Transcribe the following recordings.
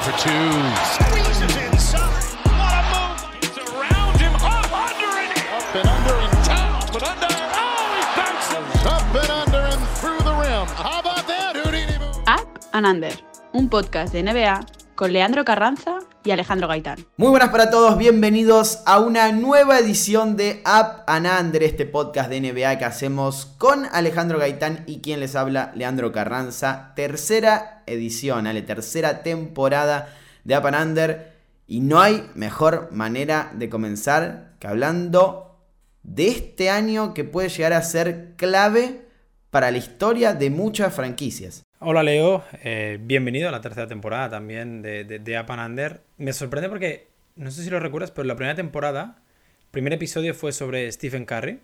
for two. Squeezes inside. What a move. It's around him. Up under and up and under and down, but under. Oh, he bounces. Up and under and through the rim. How about that, Houdini move? Up and Under, un podcast de NBA con Leandro Carranza y Alejandro Gaitán. Muy buenas para todos, bienvenidos a una nueva edición de Up and Under, este podcast de NBA que hacemos con Alejandro Gaitán y quien les habla, Leandro Carranza. Tercera edición, Ale, tercera temporada de Up and Under. Y no hay mejor manera de comenzar que hablando de este año que puede llegar a ser clave para la historia de muchas franquicias. Hola Leo, eh, bienvenido a la tercera temporada también de, de, Up and Under. Me sorprende porque, no sé si lo recuerdas, pero la primera temporada, el primer episodio fue sobre Stephen Curry.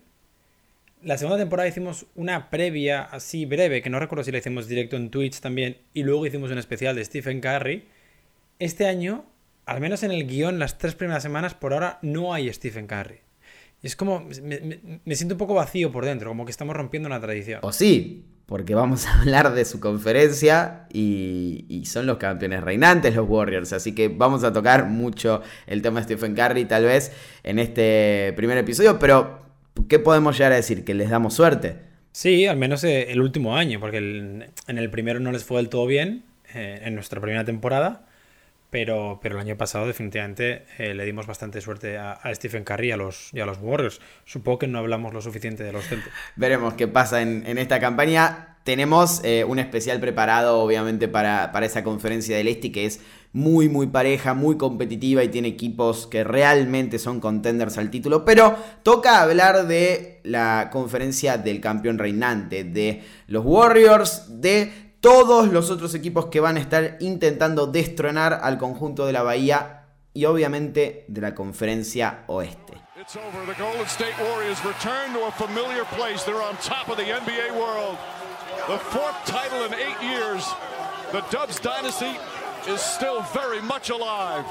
La segunda temporada hicimos una previa así breve, que no recuerdo si la hicimos directo en Twitch también, y luego hicimos un especial de Stephen Curry. Este año, al menos en el guion, las tres primeras semanas, por ahora no hay Stephen Curry. Y es como, me, me- me siento un poco vacío por dentro, como que estamos rompiendo una tradición. O sí, porque vamos a hablar de su conferencia y, son los campeones reinantes, los Warriors. Así que vamos a tocar mucho el tema de Stephen Curry, tal vez, en este primer episodio. Pero, ¿qué podemos llegar a decir? Que les damos suerte. Sí, al menos eh, el último año, porque en el primero no les fue del todo bien, eh, en nuestra primera temporada, pero, pero el año pasado definitivamente eh, le dimos bastante suerte a, Stephen Curry y a, los, y los Warriors. Supongo que no hablamos lo suficiente de los Celtics. Veremos qué pasa en, en esta campaña. Tenemos eh, un especial preparado, obviamente, para, para esa conferencia del Este, que es muy, muy pareja, muy competitiva y tiene equipos que realmente son contenders al título. Pero toca hablar de la conferencia del campeón reinante, de los Warriors, de todos los otros equipos que van a estar intentando destronar al conjunto de la Bahía y obviamente de la conferencia oeste. It's over. The Golden State Warriors return to a familiar place. They're on top of the NBA world. The fourth title in eight years. The Dubs dynasty is still very much alive.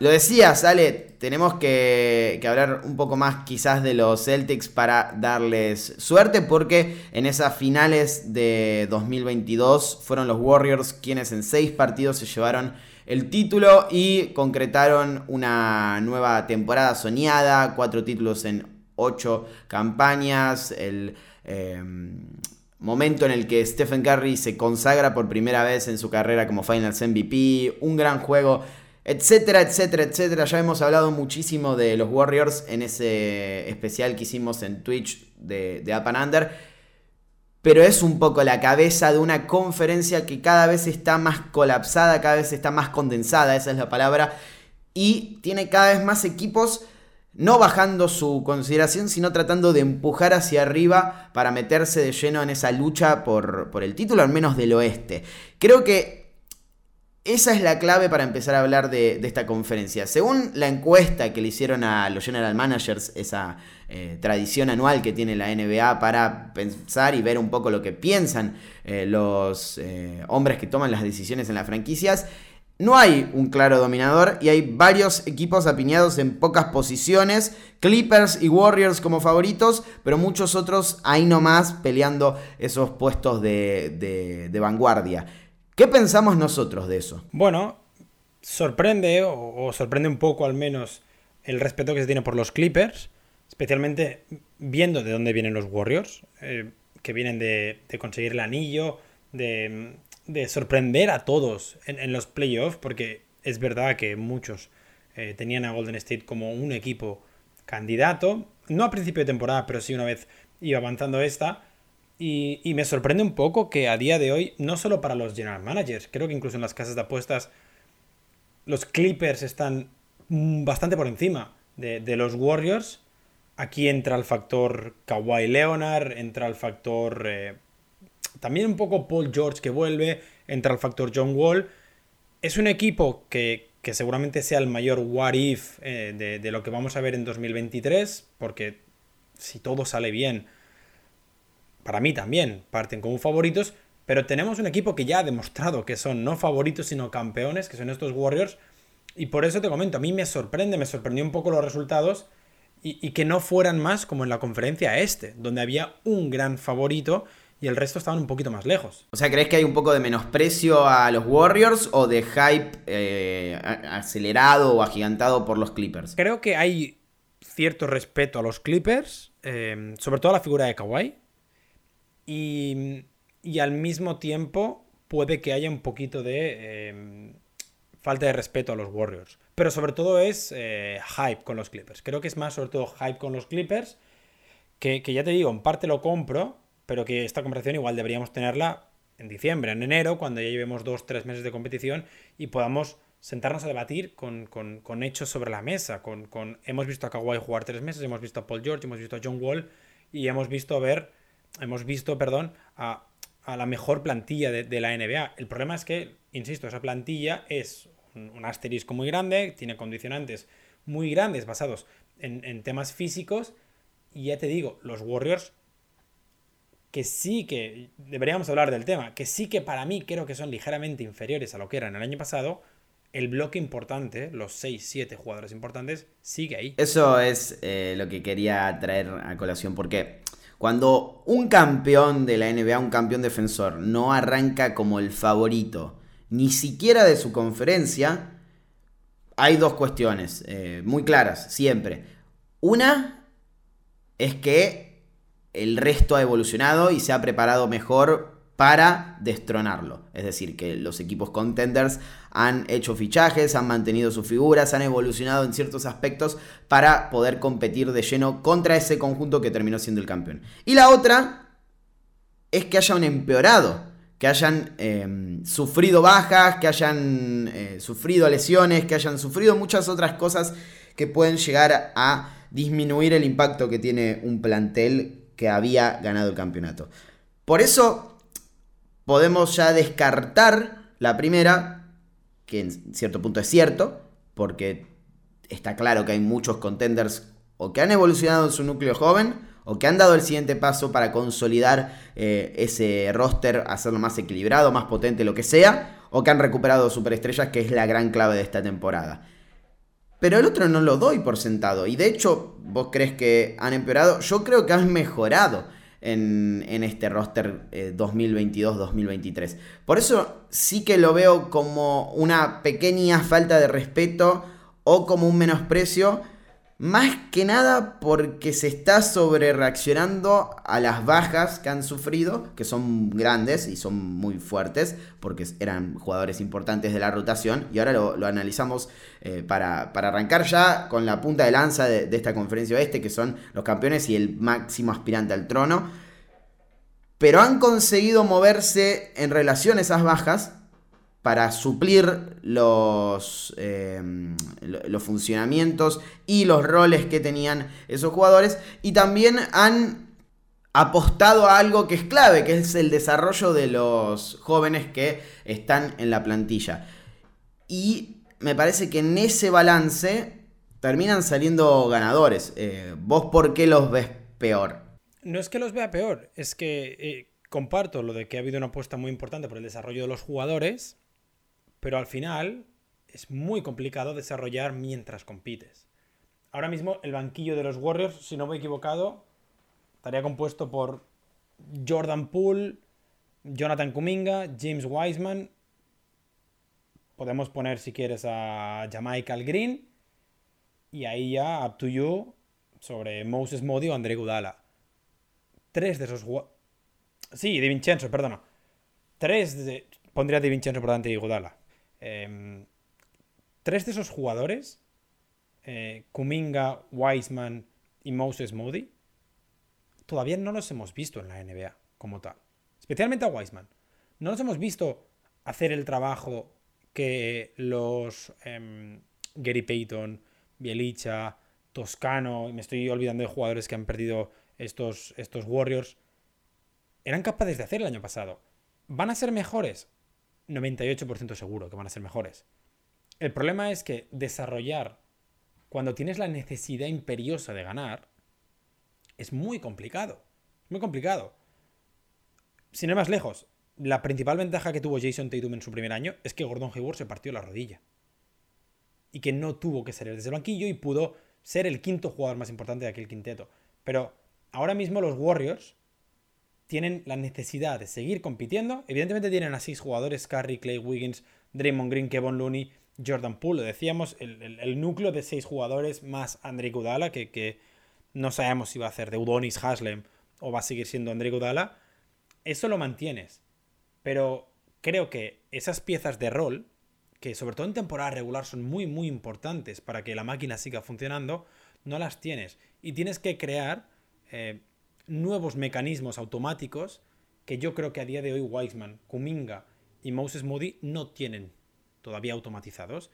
Lo decías, Ale, tenemos que, que hablar un poco más quizás de los Celtics para darles suerte porque en esas finales de 2022 fueron los Warriors quienes en seis partidos se llevaron el título y concretaron una nueva temporada soñada, cuatro títulos en ocho campañas, el... em, Momento en el que Stephen Curry se consagra por primera vez en su carrera como Finals MVP, un gran juego, etcétera, etcétera, etcétera. Ya hemos hablado muchísimo de los Warriors en ese especial que hicimos en Twitch de, de Up and Under. Pero es un poco la cabeza de una conferencia que cada vez está más colapsada, cada vez está más condensada, esa es la palabra. Y tiene cada vez más equipos no bajando su consideración, sino tratando de empujar hacia arriba para meterse de lleno en esa lucha por, por el título, al menos del oeste. Creo que esa es la clave para empezar a hablar de, esta conferencia. Según la encuesta que le hicieron a los general managers, esa eh, tradición anual que tiene la NBA para pensar y ver un poco lo que piensan eh, los eh, hombres que toman las decisiones en las franquicias, no hay un claro dominador y hay varios equipos apiñados en pocas posiciones, Clippers y Warriors como favoritos, pero muchos otros ahí nomás peleando esos puestos de- de vanguardia. ¿Qué pensamos nosotros de eso? Bueno, sorprende, o, sorprende un poco al menos, el respeto que se tiene por los Clippers, especialmente viendo de dónde vienen los Warriors, eh, que vienen de, conseguir el anillo, de, de sorprender a todos en, en los playoffs, porque es verdad que muchos eh, tenían a Golden State como un equipo candidato, no a principio de temporada, pero sí una vez iba avanzando esta. Y, me sorprende un poco que a día de hoy, no solo para los general managers, creo que incluso en las casas de apuestas, los Clippers están mm, bastante por encima de, los Warriors. Aquí entra el factor Kawhi Leonard, entra el factor eh, también un poco Paul George que vuelve, entra el factor John Wall. Es un equipo que, que seguramente sea el mayor what if eh, de lo que vamos a ver en 2023, porque si todo sale bien, para mí también parten como favoritos, pero tenemos un equipo que ya ha demostrado que son no favoritos sino campeones, que son estos Warriors, y por eso te comento, a mí me sorprende, me sorprendió un poco los resultados y, y que no fueran más como en la conferencia este, donde había un gran favorito y el resto estaban un poquito más lejos. O sea, ¿crees que hay un poco de menosprecio a los Warriors o de hype eh, acelerado o agigantado por los Clippers? Creo que hay cierto respeto a los Clippers, eh, sobre todo a la figura de Kawhi, y, y, al mismo tiempo puede que haya un poquito de eh, falta de respeto a los Warriors. Pero sobre todo es eh, hype con los Clippers. Creo que es más sobre todo hype con los Clippers, que, que ya te digo, en parte lo compro, pero que esta conversación igual deberíamos tenerla en diciembre, en enero, cuando ya llevemos dos, tres meses de competición y podamos sentarnos a debatir con, con, con hechos sobre la mesa. Con, con, hemos visto a Kawhi jugar tres meses, hemos visto a Paul George, hemos visto a John Wall y hemos visto a ver, hemos visto, perdón, a, la mejor plantilla de, la NBA. El problema es que, insisto, esa plantilla es un, asterisco muy grande, tiene condicionantes muy grandes basados en, en temas físicos y ya te digo, los Warriors que sí que deberíamos hablar del tema, que sí que para mí creo que son ligeramente inferiores a lo que eran el año pasado, el bloque importante, los 6, 7 jugadores importantes, sigue ahí. Eso es eh, lo que quería traer a colación, porque cuando un campeón de la NBA, un campeón defensor, no arranca como el favorito, ni siquiera de su conferencia, hay dos cuestiones eh, muy claras, siempre. Una es que el resto ha evolucionado y se ha preparado mejor para destronarlo. Es decir, que los equipos contenders han hecho fichajes, han mantenido sus figuras, han evolucionado en ciertos aspectos para poder competir de lleno contra ese conjunto que terminó siendo el campeón. Y la otra es que hayan empeorado, que hayan eh, sufrido bajas, que hayan eh, sufrido lesiones, que hayan sufrido muchas otras cosas que pueden llegar a disminuir el impacto que tiene un plantel que había ganado el campeonato. Por eso podemos ya descartar la primera, que en cierto punto es cierto, porque está claro que hay muchos contenders o que han evolucionado en su núcleo joven o que han dado el siguiente paso para consolidar eh, ese roster, hacerlo más equilibrado, más potente, lo que sea, o que han recuperado superestrellas, que es la gran clave de esta temporada. Pero el otro no lo doy por sentado. Y de hecho, vos crees que han empeorado. Yo creo que han mejorado en, este roster eh, 2022-2023. Por eso sí que lo veo como una pequeña falta de respeto o como un menosprecio. Más que nada porque se está sobre reaccionando a las bajas que han sufrido, que son grandes y son muy fuertes, porque eran jugadores importantes de la rotación. Y ahora lo, analizamos eh, para, para, arrancar ya con la punta de lanza de, de esta conferencia oeste, que son los campeones y el máximo aspirante al trono. Pero han conseguido moverse en relación a esas bajas para suplir los, eh, los funcionamientos y los roles que tenían esos jugadores. Y también han apostado a algo que es clave, que es el desarrollo de los jóvenes que están en la plantilla. Y me parece que en ese balance terminan saliendo ganadores. Eh, ¿Vos por qué los ves peor? No es que los vea peor, es que eh, comparto lo de que ha habido una apuesta muy importante por el desarrollo de los jugadores pero al final es muy complicado desarrollar mientras compites. Ahora mismo el banquillo de los Warriors, si no me he equivocado, estaría compuesto por Jordan Poole, Jonathan Kuminga, James Wiseman. Podemos poner, si quieres, a Jamaica Green. Y ahí ya, up to you, sobre Moses Modi o André Gudala. Tres de esos. Sí, de Vincenzo, perdona. Tres de. Pondría de Vincenzo por delante de Gudala. Eh, tres de esos jugadores, eh, Kuminga, Wiseman y Moses Moody, todavía no los hemos visto en la NBA como tal. Especialmente a Wiseman. No los hemos visto hacer el trabajo que los eh, Gary Payton, Bielicha, Toscano, y me estoy olvidando de jugadores que han perdido estos, estos Warriors, eran capaces de hacer el año pasado. ¿Van a ser mejores? 98% seguro que van a ser mejores. El problema es que desarrollar cuando tienes la necesidad imperiosa de ganar es muy complicado. Muy complicado. Sin ir más lejos, la principal ventaja que tuvo Jason Tatum en su primer año es que Gordon Hayward se partió la rodilla. Y que no tuvo que salir desde el banquillo y pudo ser el quinto jugador más importante de aquel quinteto. Pero ahora mismo los Warriors tienen la necesidad de seguir compitiendo. Evidentemente tienen a seis jugadores, Curry, Clay Wiggins, Draymond Green, Kevin Looney, Jordan Poole, lo decíamos, el, núcleo de seis jugadores más Andre Gudala, que, no sabemos si va a hacer de Udonis Haslem o va a seguir siendo Andre Gudala, eso lo mantienes. Pero creo que esas piezas de rol, que sobre todo en temporada regular son muy, muy importantes para que la máquina siga funcionando, no las tienes. Y tienes que crear eh, nuevos mecanismos automáticos que yo creo que a día de hoy Wiseman, Kuminga y Moses Moody no tienen todavía automatizados.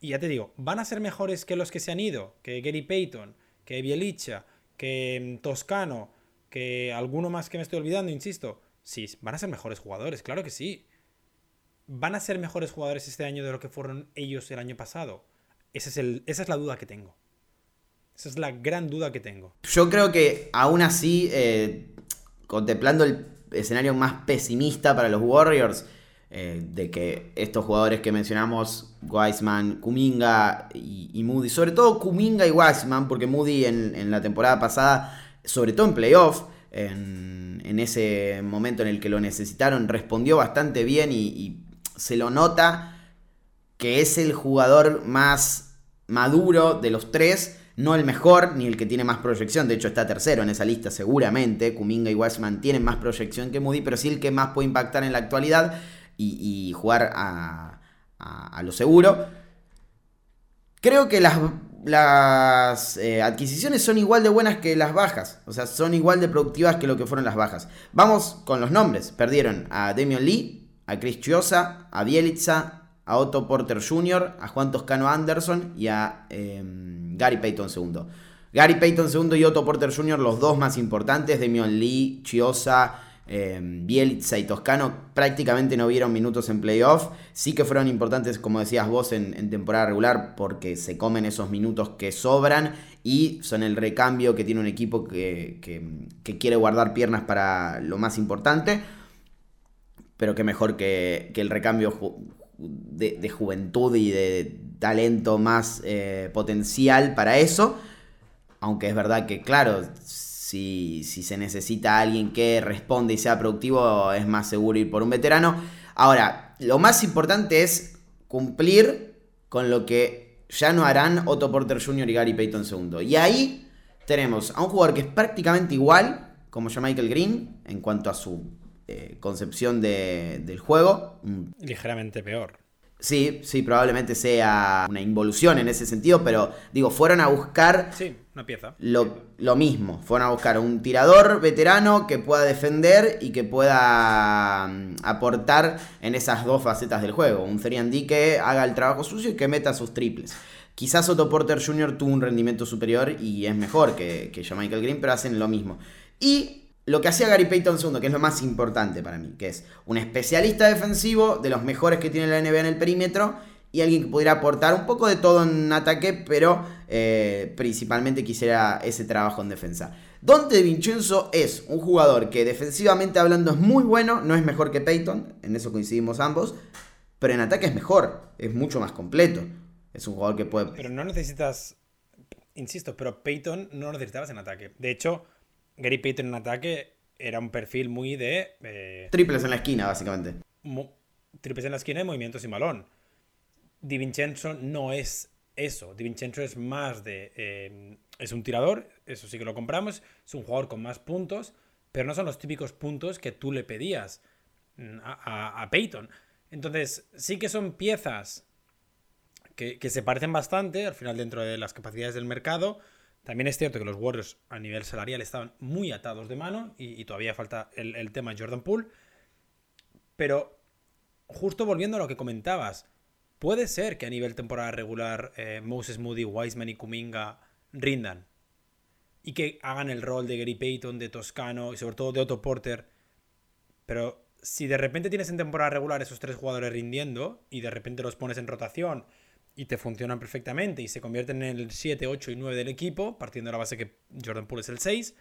Y ya te digo, ¿van a ser mejores que los que se han ido? Que Gary Payton, que Bielicha, que mm, Toscano, que alguno más que me estoy olvidando, insisto. Sí, van a ser mejores jugadores, claro que sí. ¿Van a ser mejores jugadores este año de lo que fueron ellos el año pasado? es el, esa es la duda que tengo. Esa es la gran duda que tengo. Yo creo que aún así, eh, contemplando el escenario más pesimista para los Warriors, eh, de que estos jugadores que mencionamos, Wiseman, Kuminga y, Moody, sobre todo Kuminga y Wiseman, porque Moody en, la temporada pasada, sobre todo en playoff, en, ese momento en el que lo necesitaron, respondió bastante bien y, se lo nota que es el jugador más maduro de los tres, no el mejor ni el que tiene más proyección, de hecho está tercero en esa lista seguramente, Kuminga y Wiseman tienen más proyección que Moody, pero sí el que más puede impactar en la actualidad y, jugar a, lo seguro. Creo que las, eh, adquisiciones son igual de buenas que las bajas. O sea, son igual de productivas que lo que fueron las bajas. Vamos con los nombres. Perdieron a Damian Lee, a Chris Chiosa, a Bielitsa, a Otto Porter Jr., a Juan Toscano Anderson y a em, Gary Payton II. Gary Payton II y Otto Porter Jr., los dos más importantes. Damian Lee, Chiosa, eh, Bielitsa y Toscano prácticamente no vieron minutos en playoff. Sí que fueron importantes, como decías vos, en, temporada regular porque se comen esos minutos que sobran y son el recambio que tiene un equipo que, quiere guardar piernas para lo más importante. Pero que mejor que, el recambio de, juventud y de talento más eh, potencial para eso. Aunque es verdad que, claro, si, se necesita alguien que responda y sea productivo, es más seguro ir por un veterano. Ahora, lo más importante es cumplir con lo que ya no harán Otto Porter Jr. y Gary Payton II. Y ahí tenemos a un jugador que es prácticamente igual, como ya Michael Green, en cuanto a su eh, concepción del juego. Ligeramente peor. Sí, sí, probablemente sea una involución en ese sentido, pero digo, fueron a buscar sí, una pieza. Lo, mismo, fueron a buscar un tirador veterano que pueda defender y que pueda mm, aportar en esas dos facetas del juego. Un Therian que haga el trabajo sucio y que meta sus triples. Quizás Otto Porter Jr. tuvo un rendimiento superior y es mejor que, que Michael Green, pero hacen lo mismo. Y lo que hacía Gary Payton II, que es lo más importante para mí, que es un especialista defensivo, de los mejores que tiene la NBA en el perímetro, y alguien que pudiera aportar un poco de todo en ataque, pero eh, principalmente quisiera ese trabajo en defensa. Dante Vincenzo es un jugador que defensivamente hablando es muy bueno, no es mejor que Payton, en eso coincidimos ambos, pero en ataque es mejor, es mucho más completo. Es un jugador que puede... Pero no necesitas, insisto, pero Payton no lo necesitabas en ataque. De hecho, Gary Payton en ataque era un perfil muy de. Eh, triples en la esquina, básicamente. triples en la esquina y movimientos sin balón. Di Vincenzo no es eso. Di Vincenzo es más de. Eh, es un tirador, eso sí que lo compramos. Es un jugador con más puntos, pero no son los típicos puntos que tú le pedías mm, a, Payton. Entonces, sí que son piezas que, que se parecen bastante, al final, dentro de las capacidades del mercado también es cierto que los Warriors a nivel salarial estaban muy atados de mano y, todavía falta el, tema Jordan Poole. Pero justo volviendo a lo que comentabas, puede ser que a nivel temporada regular eh, Moses Moody, Wiseman y Kuminga rindan y que hagan el rol de Gary Payton, de Toscano y sobre todo de Otto Porter. Pero si de repente tienes en temporada regular esos tres jugadores rindiendo y de repente los pones en rotación y te funcionan perfectamente y se convierten en el 7, 8 y 9 del equipo, partiendo de la base que Jordan Poole es el 6,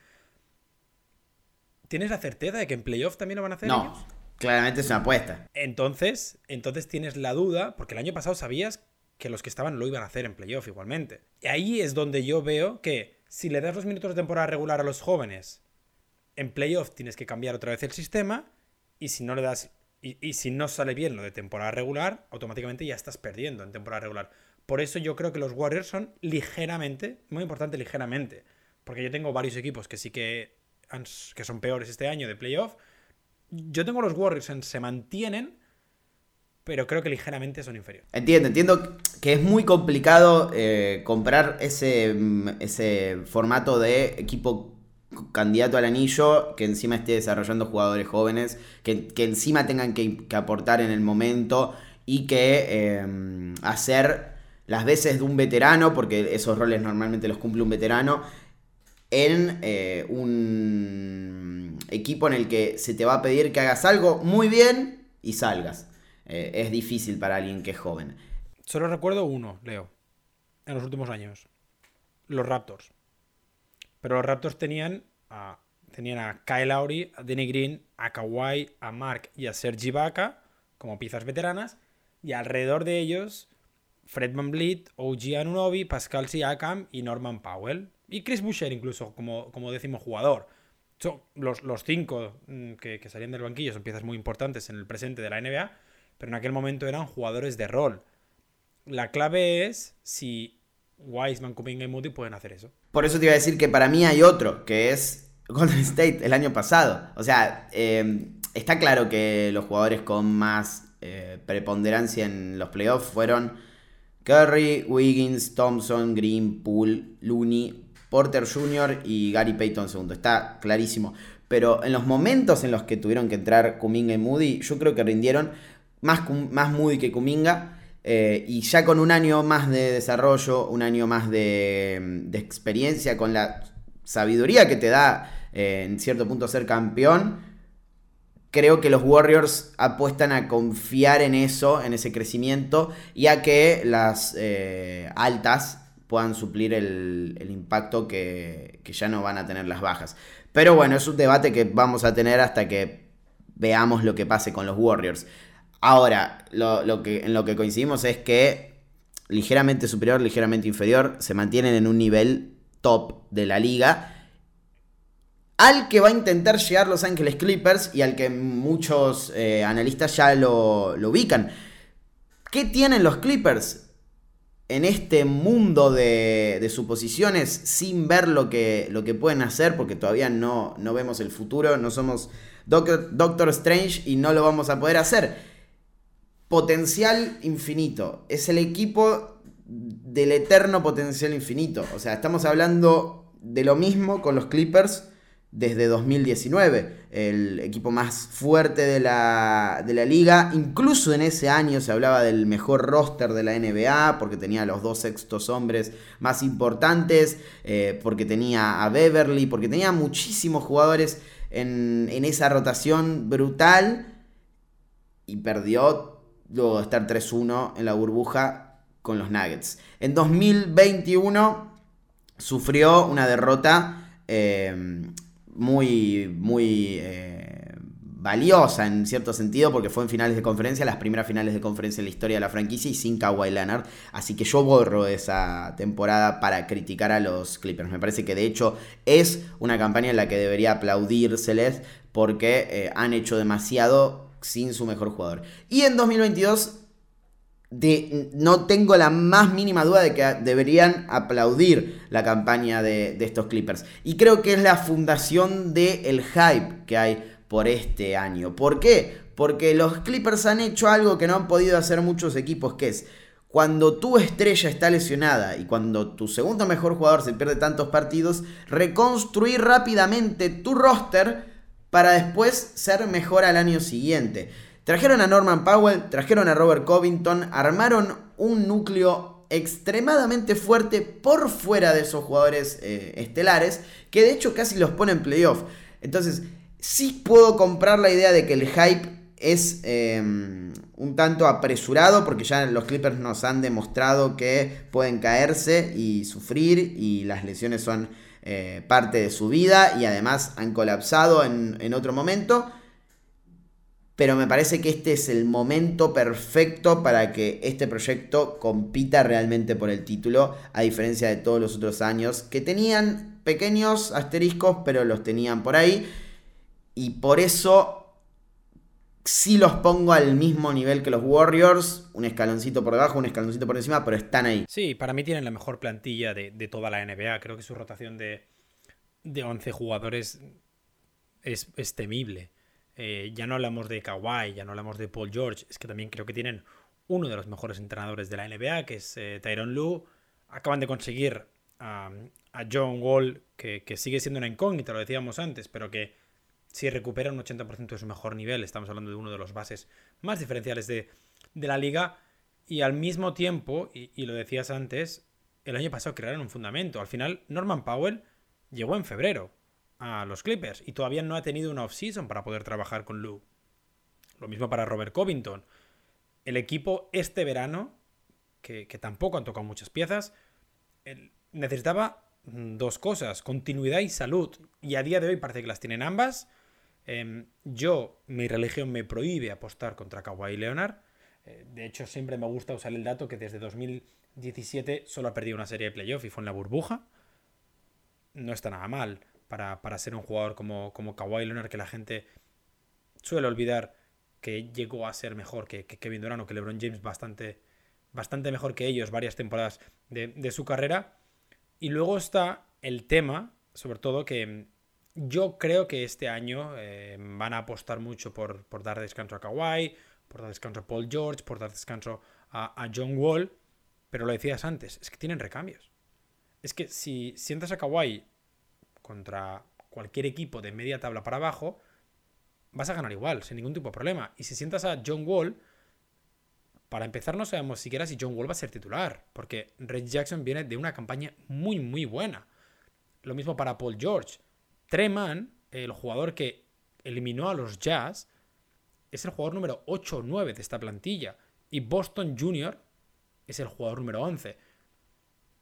¿tienes la certeza de que en playoff también lo van a hacer no, Claramente es una apuesta. Entonces, entonces tienes la duda, porque el año pasado sabías que los que estaban lo iban a hacer en playoff igualmente. Y ahí es donde yo veo que si le das los minutos de temporada regular a los jóvenes, En playoff tienes que cambiar otra vez el sistema y si no le das y, si no sale bien lo de temporada regular, automáticamente ya estás perdiendo en temporada regular. Por eso yo creo que los Warriors son ligeramente, muy importante ligeramente, porque yo tengo varios equipos que sí que, que son peores este año de playoff. Yo tengo los Warriors en se mantienen, pero creo que ligeramente son inferiores. Entiendo, entiendo que es muy complicado eh, comprar ese, ese formato de equipo candidato al anillo, que encima esté desarrollando jugadores jóvenes, que, que encima tengan que, que, aportar en el momento y que eh, hacer las veces de un veterano, porque esos roles normalmente los cumple un veterano, en eh, un equipo en el que se te va a pedir que hagas algo muy bien y salgas. Eh, es difícil para alguien que es joven. Solo recuerdo uno, Leo, en los últimos años. Los Raptors. Pero los Raptors tenían a, tenían a Kyle Lowry, a Denny Green, a Kawhi, a Mark y a Sergi Ibaka como piezas veteranas. Y alrededor de ellos, Fred Van Vliet, OG Anunobi, Pascal Siakam y Norman Powell. Y Chris Boucher incluso como, como décimo jugador. Son los, los cinco mm, que, que salían del banquillo son piezas muy importantes en el presente de la NBA pero en aquel momento eran jugadores de rol. La clave es si Wiseman, Kuminga y Moody pueden hacer eso. Por eso te iba a decir que para mí hay otro, que es Golden State el año pasado. O sea, eh, está claro que los jugadores con más eh, preponderancia en los playoffs fueron Curry, Wiggins, Thompson, Green, Poole, Looney, Porter Jr. y Gary Payton II. Está clarísimo. Pero en los momentos en los que tuvieron que entrar Kuminga y Moody, yo creo que rindieron más, más Moody que Kuminga. Eh, y ya con un año más de desarrollo, un año más de, experiencia, con la sabiduría que te da eh, en cierto punto ser campeón, creo que los Warriors apuestan a confiar en eso, en ese crecimiento, y a que las eh, altas puedan suplir el, impacto que ya no van a tener las bajas. Pero bueno, es un debate que vamos a tener hasta que veamos lo que pase con los Warriors. Ahora, lo, lo que, en lo que coincidimos es que ligeramente superior, ligeramente inferior, se mantienen en un nivel top de la liga. Al que va a intentar llegar Los Ángeles Clippers y al que muchos eh, analistas ya lo, lo ubican. ¿Qué tienen los Clippers? en este mundo de, de, suposiciones sin ver lo que, lo que pueden hacer, porque todavía no, no vemos el futuro, no somos Doctor, Doctor, Strange y no lo vamos a poder hacer. Potencial infinito. Es el equipo del eterno potencial infinito. O sea, estamos hablando de lo mismo con los Clippers desde 2019, el equipo más fuerte de la, de la, liga. Incluso en ese año se hablaba del mejor roster de la NBA, porque tenía los dos sextos hombres más importantes, eh, porque tenía a Beverly, porque tenía muchísimos jugadores en, en esa rotación brutal. Y perdió luego de estar 3-1 en la burbuja con los Nuggets. En 2021 sufrió una derrota. Eh, muy, muy eh, valiosa en cierto sentido, porque fue en finales de conferencia, las primeras finales de conferencia en la historia de la franquicia y sin Kawhi Leonard. Así que yo borro esa temporada para criticar a los Clippers. Me parece que de hecho es una campaña en la que debería aplaudírseles porque eh, han hecho demasiado sin su mejor jugador. Y en 2022 de, no tengo la más mínima duda de que deberían aplaudir la campaña de, de estos Clippers. Y creo que es la fundación del hype que hay por este año. ¿Por qué? Porque los Clippers han hecho algo que no han podido hacer muchos equipos, que es cuando tu estrella está lesionada y cuando tu segundo mejor jugador se pierde tantos partidos, reconstruir rápidamente tu roster para después ser mejor al año siguiente. Trajeron a Norman Powell, trajeron a Robert Covington, armaron un núcleo extremadamente fuerte por fuera de esos jugadores eh, estelares, que de hecho casi los pone en playoff. Entonces, sí puedo comprar la idea de que el hype es eh, un tanto apresurado, porque ya los Clippers nos han demostrado que pueden caerse y sufrir, y las lesiones son eh, parte de su vida, y además han colapsado en, en otro momento pero me parece que este es el momento perfecto para que este proyecto compita realmente por el título, a diferencia de todos los otros años que tenían pequeños asteriscos, pero los tenían por ahí. Y por eso sí los pongo al mismo nivel que los Warriors, un escaloncito por debajo, un escaloncito por encima, pero están ahí. Sí, para mí tienen la mejor plantilla de, toda la NBA. Creo que su rotación de, de 11 jugadores es, temible. Eh, ya no hablamos de Kawhi, ya no hablamos de Paul George, es que también creo que tienen uno de los mejores entrenadores de la NBA, que es eh, Tyron Lue. Acaban de conseguir a, John Wall, que, que, sigue siendo una incógnita, lo decíamos antes, pero que si recupera un 80% de su mejor nivel, estamos hablando de uno de los bases más diferenciales de, la liga. Y al mismo tiempo, y, lo decías antes, el año pasado crearon un fundamento. Al final, Norman Powell llegó en febrero a los Clippers y todavía no ha tenido una off-season para poder trabajar con Lou. Lo mismo para Robert Covington. El equipo este verano, que, tampoco han tocado muchas piezas, necesitaba dos cosas, continuidad y salud. Y a día de hoy parece que las tienen ambas. Em, yo, mi religión me prohíbe apostar contra Kawhi Leonard. Eh, de hecho, siempre me gusta usar el dato que desde 2017 solo ha perdido una serie de playoff y fue en la burbuja. No está nada mal para, ser un jugador como, como Kawhi Leonard, que la gente suele olvidar que llegó a ser mejor que, Kevin Durant o que LeBron James, bastante, bastante mejor que ellos varias temporadas de, de su carrera. Y luego está el tema, sobre todo, que yo creo que este año eh, van a apostar mucho por, dar descanso a Kawhi, por dar descanso a Paul George, por dar descanso a, John Wall. Pero lo decías antes, es que tienen recambios. Es que si sientas a Kawhi contra cualquier equipo de media tabla para abajo, vas a ganar igual, sin ningún tipo de problema. Y si sientas a John Wall, para empezar no sabemos siquiera si John Wall va a ser titular, porque Red Jackson viene de una campaña muy, muy buena. Lo mismo para Paul George. Treman, el jugador que eliminó a los Jazz, es el jugador número 8 o 9 de esta plantilla. Y Boston Jr. es el jugador número 11.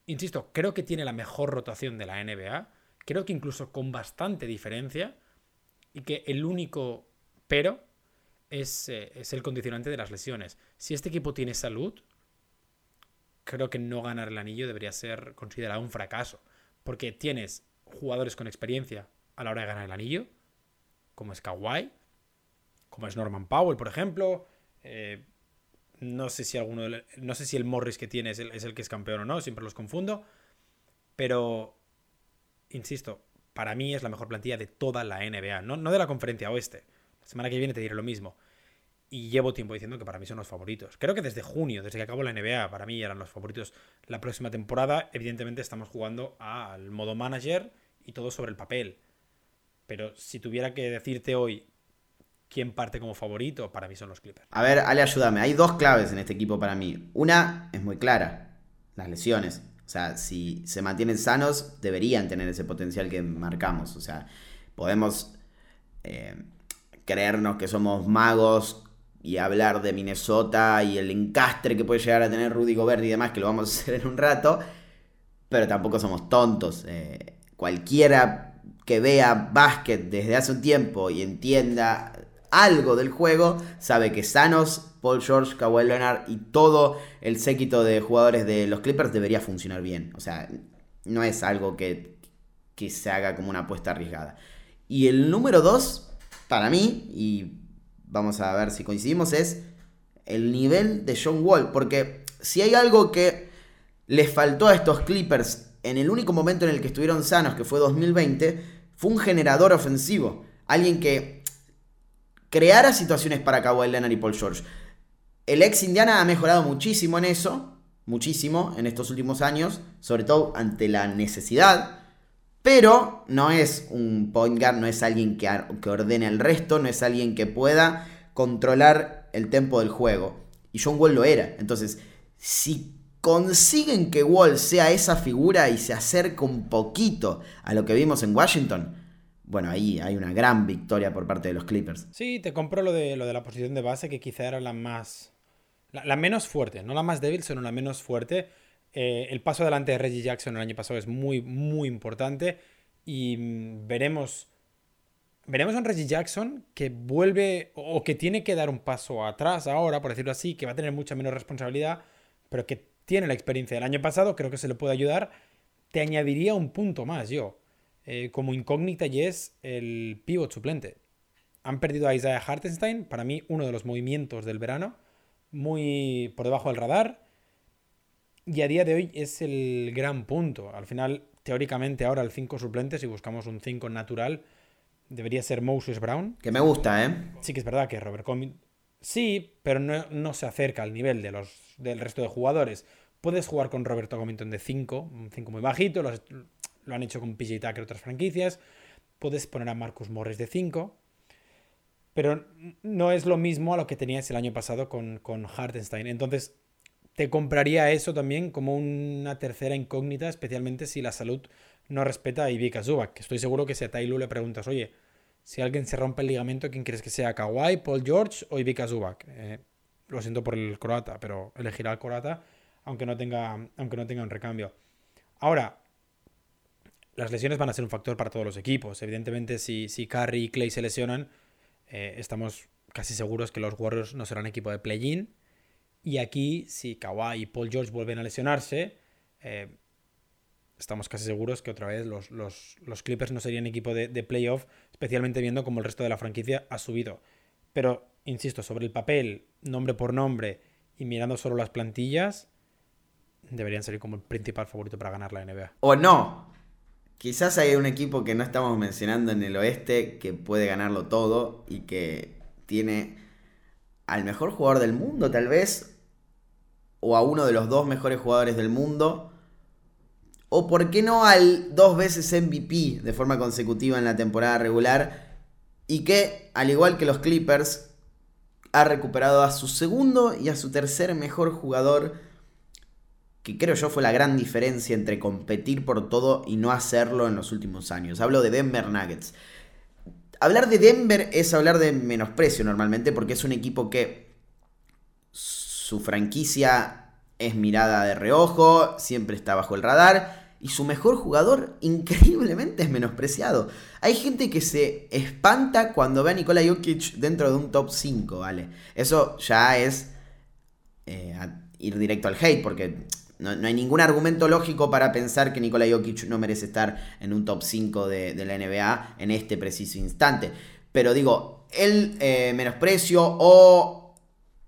Insisto, creo que tiene la mejor rotación de la NBA. Creo que incluso con bastante diferencia. Y que el único pero es, eh, es el condicionante de las lesiones. Si este equipo tiene salud, creo que no ganar el anillo debería ser considerado un fracaso. Porque tienes jugadores con experiencia a la hora de ganar el anillo, como es Kawhi, como es Norman Powell, por ejemplo. Eh, no sé si alguno, no sé si el Morris que tiene es el, que es campeón o no, siempre los confundo. Pero, insisto, para mí es la mejor plantilla de toda la NBA, no, no de la conferencia oeste. La semana que viene te diré lo mismo. Y llevo tiempo diciendo que para mí son los favoritos. Creo que desde junio, desde que acabó la NBA, para mí eran los favoritos la próxima temporada. Evidentemente estamos jugando al modo manager y todo sobre el papel. Pero si tuviera que decirte hoy quién parte como favorito, para mí son los Clippers. A ver, Ale, ayúdame. Hay dos claves en este equipo para mí. Una es muy clara, las lesiones. O sea, si se mantienen sanos, deberían tener ese potencial que marcamos. O sea, podemos eh, creernos que somos magos y hablar de Minnesota y el encastre que puede llegar a tener Rudy Gobert y demás, que lo vamos a hacer en un rato. Pero tampoco somos tontos. Eh, cualquiera que vea básquet desde hace un tiempo y entienda algo del juego, sabe que Sanos, Paul George, Kawhi Leonard y todo el séquito de jugadores de los Clippers debería funcionar bien. O sea, no es algo que, que se haga como una apuesta arriesgada. Y el número dos, para mí, y vamos a ver si coincidimos, es el nivel de John Wall. Porque si hay algo que les faltó a estos Clippers en el único momento en el que estuvieron sanos, que fue 2020, fue un generador ofensivo. Alguien que creara situaciones para Kawhi Leonard y Paul George. El ex Indiana ha mejorado muchísimo en eso, muchísimo en estos últimos años, sobre todo ante la necesidad. Pero no es un point guard, no es alguien que, ordene el resto, no es alguien que pueda controlar el tempo del juego. Y John Wall lo era. Entonces, si consiguen que Wall sea esa figura y se acerque un poquito a lo que vimos en Washington, bueno, ahí hay una gran victoria por parte de los Clippers. Sí, te compro lo de, lo de la posición de base, que quizá era la más. La, menos fuerte, no la más débil, sino la menos fuerte. Eh, el paso adelante de Reggie Jackson el año pasado es muy, muy importante. Y mm, veremos. Veremos a un Reggie Jackson que vuelve o que tiene que dar un paso atrás ahora, por decirlo así, que va a tener mucha menos responsabilidad, pero que tiene la experiencia del año pasado, creo que se le puede ayudar. Te añadiría un punto más yo, eh, como incógnita y es el pivot suplente. han perdido a Isaiah Hartenstein, para mí uno de los movimientos del verano, muy por debajo del radar. Y a día de hoy es el gran punto. Al final, teóricamente, ahora el 5 suplente, si buscamos un 5 natural, debería ser Moses Brown. Que me gusta, ¿eh? Sí que es verdad que Robert Covington... Sí, pero no, se acerca al nivel de los, del resto de jugadores. Puedes jugar con Roberto Covington de 5, un 5 muy bajito, lo, han hecho con PJ Tucker otras franquicias. Puedes poner a Marcus Morris de 5, pero no es lo mismo a lo que tenías el año pasado con, con Hartenstein. Entonces, te compraría eso también como una tercera incógnita, especialmente si la salud no respeta a Ivica Zubac. Estoy seguro que si a Tailu le preguntas, oye, si alguien se rompe el ligamento, ¿quién crees que sea? ¿Kawhi, Paul George o Ivica Zubac? Eh, lo siento por el croata, pero elegirá al croata aunque no tenga, aunque no tenga un recambio. Ahora, las lesiones van a ser un factor para todos los equipos. Evidentemente, si, si Curry y Clay se lesionan, eh, estamos casi seguros que los Warriors no serán equipo de play-in. Y aquí, si Kawhi y Paul George vuelven a lesionarse, eh, estamos casi seguros que otra vez los, Clippers no serían equipo de, de, playoff, especialmente viendo cómo el resto de la franquicia ha subido. Pero, insisto, sobre el papel, nombre por nombre y mirando solo las plantillas, deberían ser como el principal favorito para ganar la NBA. O no, Quizás hay un equipo que no estamos mencionando en el oeste que puede ganarlo todo y que tiene al mejor jugador del mundo, tal vez, o a uno de los dos mejores jugadores del mundo, o por qué no al dos veces MVP de forma consecutiva en la temporada regular, y que, al igual que los Clippers, ha recuperado a su segundo y a su tercer mejor jugador que creo yo fue la gran diferencia entre competir por todo y no hacerlo en los últimos años. Hablo de Denver Nuggets. Hablar de Denver es hablar de menosprecio normalmente porque es un equipo que su franquicia es mirada de reojo, siempre está bajo el radar y su mejor jugador increíblemente es menospreciado. Hay gente que se espanta cuando ve a Nikola Jokic dentro de un top 5, ¿vale? Eso ya es eh, ir directo al hate porque no, hay ningún argumento lógico para pensar que Nikola Jokic no merece estar en un top 5 de, la NBA en este preciso instante. Pero digo, el eh, menosprecio o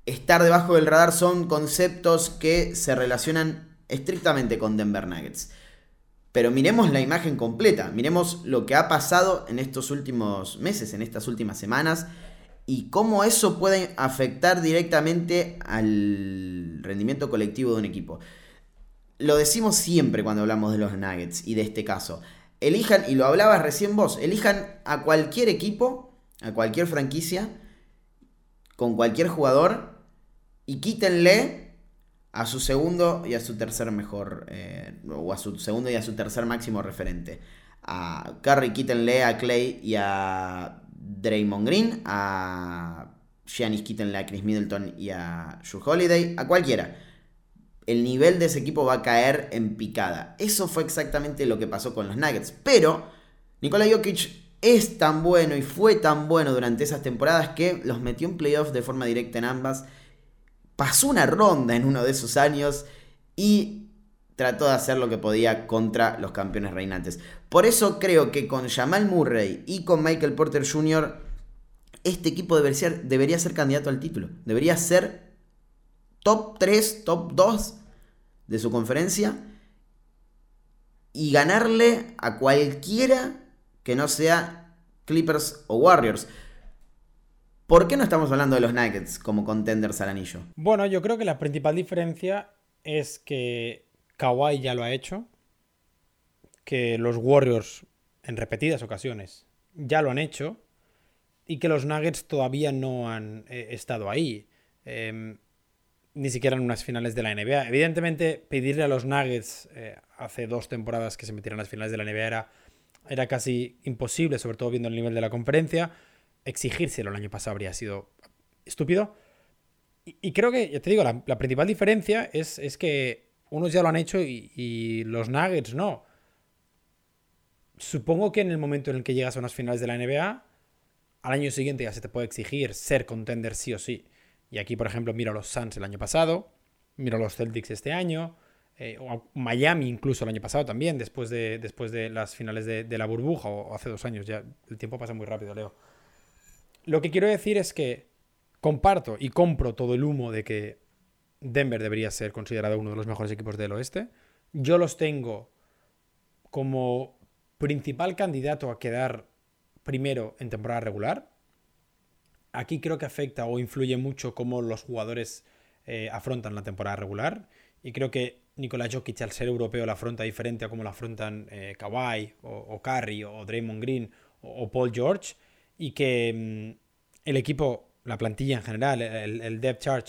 estar debajo del radar son conceptos que se relacionan estrictamente con Denver Nuggets. Pero miremos la imagen completa, miremos lo que ha pasado en estos últimos meses, en estas últimas semanas, y cómo eso puede afectar directamente al rendimiento colectivo de un equipo lo decimos siempre cuando hablamos de los Nuggets y de este caso. Elijan, y lo hablabas recién vos, elijan a cualquier equipo, a cualquier franquicia, con cualquier jugador, y quítenle a su segundo y a su tercer mejor, eh, o a su segundo y a su tercer máximo referente. A Curry quítenle a Clay y a Draymond Green, a Giannis quítenle a Chris Middleton y a Drew Holiday, a cualquiera el nivel de ese equipo va a caer en picada. Eso fue exactamente lo que pasó con los Nuggets. Pero Nikola Jokic es tan bueno y fue tan bueno durante esas temporadas que los metió en playoffs de forma directa en ambas. Pasó una ronda en uno de esos años y trató de hacer lo que podía contra los campeones reinantes. Por eso creo que con Jamal Murray y con Michael Porter Jr., este equipo debería ser, debería ser candidato al título. Debería ser top 3, top 2 de su conferencia y ganarle a cualquiera que no sea Clippers o Warriors. ¿Por qué no estamos hablando de los Nuggets como contenders al anillo? Bueno, yo creo que la principal diferencia es que Kawhi ya lo ha hecho, que los Warriors en repetidas ocasiones ya lo han hecho y que los Nuggets todavía no han eh, estado ahí. Em, ni siquiera en unas finales de la NBA. Evidentemente, pedirle a los Nuggets eh, hace dos temporadas que se metieran en las finales de la NBA era, era casi imposible, sobre todo viendo el nivel de la conferencia. Exigírselo el año pasado habría sido estúpido. Y, creo que, ya te digo, la, principal diferencia es, es, que unos ya lo han hecho y, los Nuggets no. Supongo que en el momento en el que llegas a unas finales de la NBA, al año siguiente ya se te puede exigir ser contender sí o sí. Y aquí, por ejemplo, miro a los Suns el año pasado, miro a los Celtics este año, eh, o Miami incluso el año pasado también, después de, después de las finales de, la burbuja, o hace dos años, ya el tiempo pasa muy rápido, Leo. Lo que quiero decir es que comparto y compro todo el humo de que Denver debería ser considerado uno de los mejores equipos del oeste. Yo los tengo como principal candidato a quedar primero en temporada regular. Aquí creo que afecta o influye mucho cómo los jugadores eh, afrontan la temporada regular. Y creo que Nikola Jokic, al ser europeo, la afronta diferente a cómo la afrontan eh, Kawhi o, o Curry o Draymond Green o, Paul George. Y que mm, el equipo, la plantilla en general, el, el depth chart,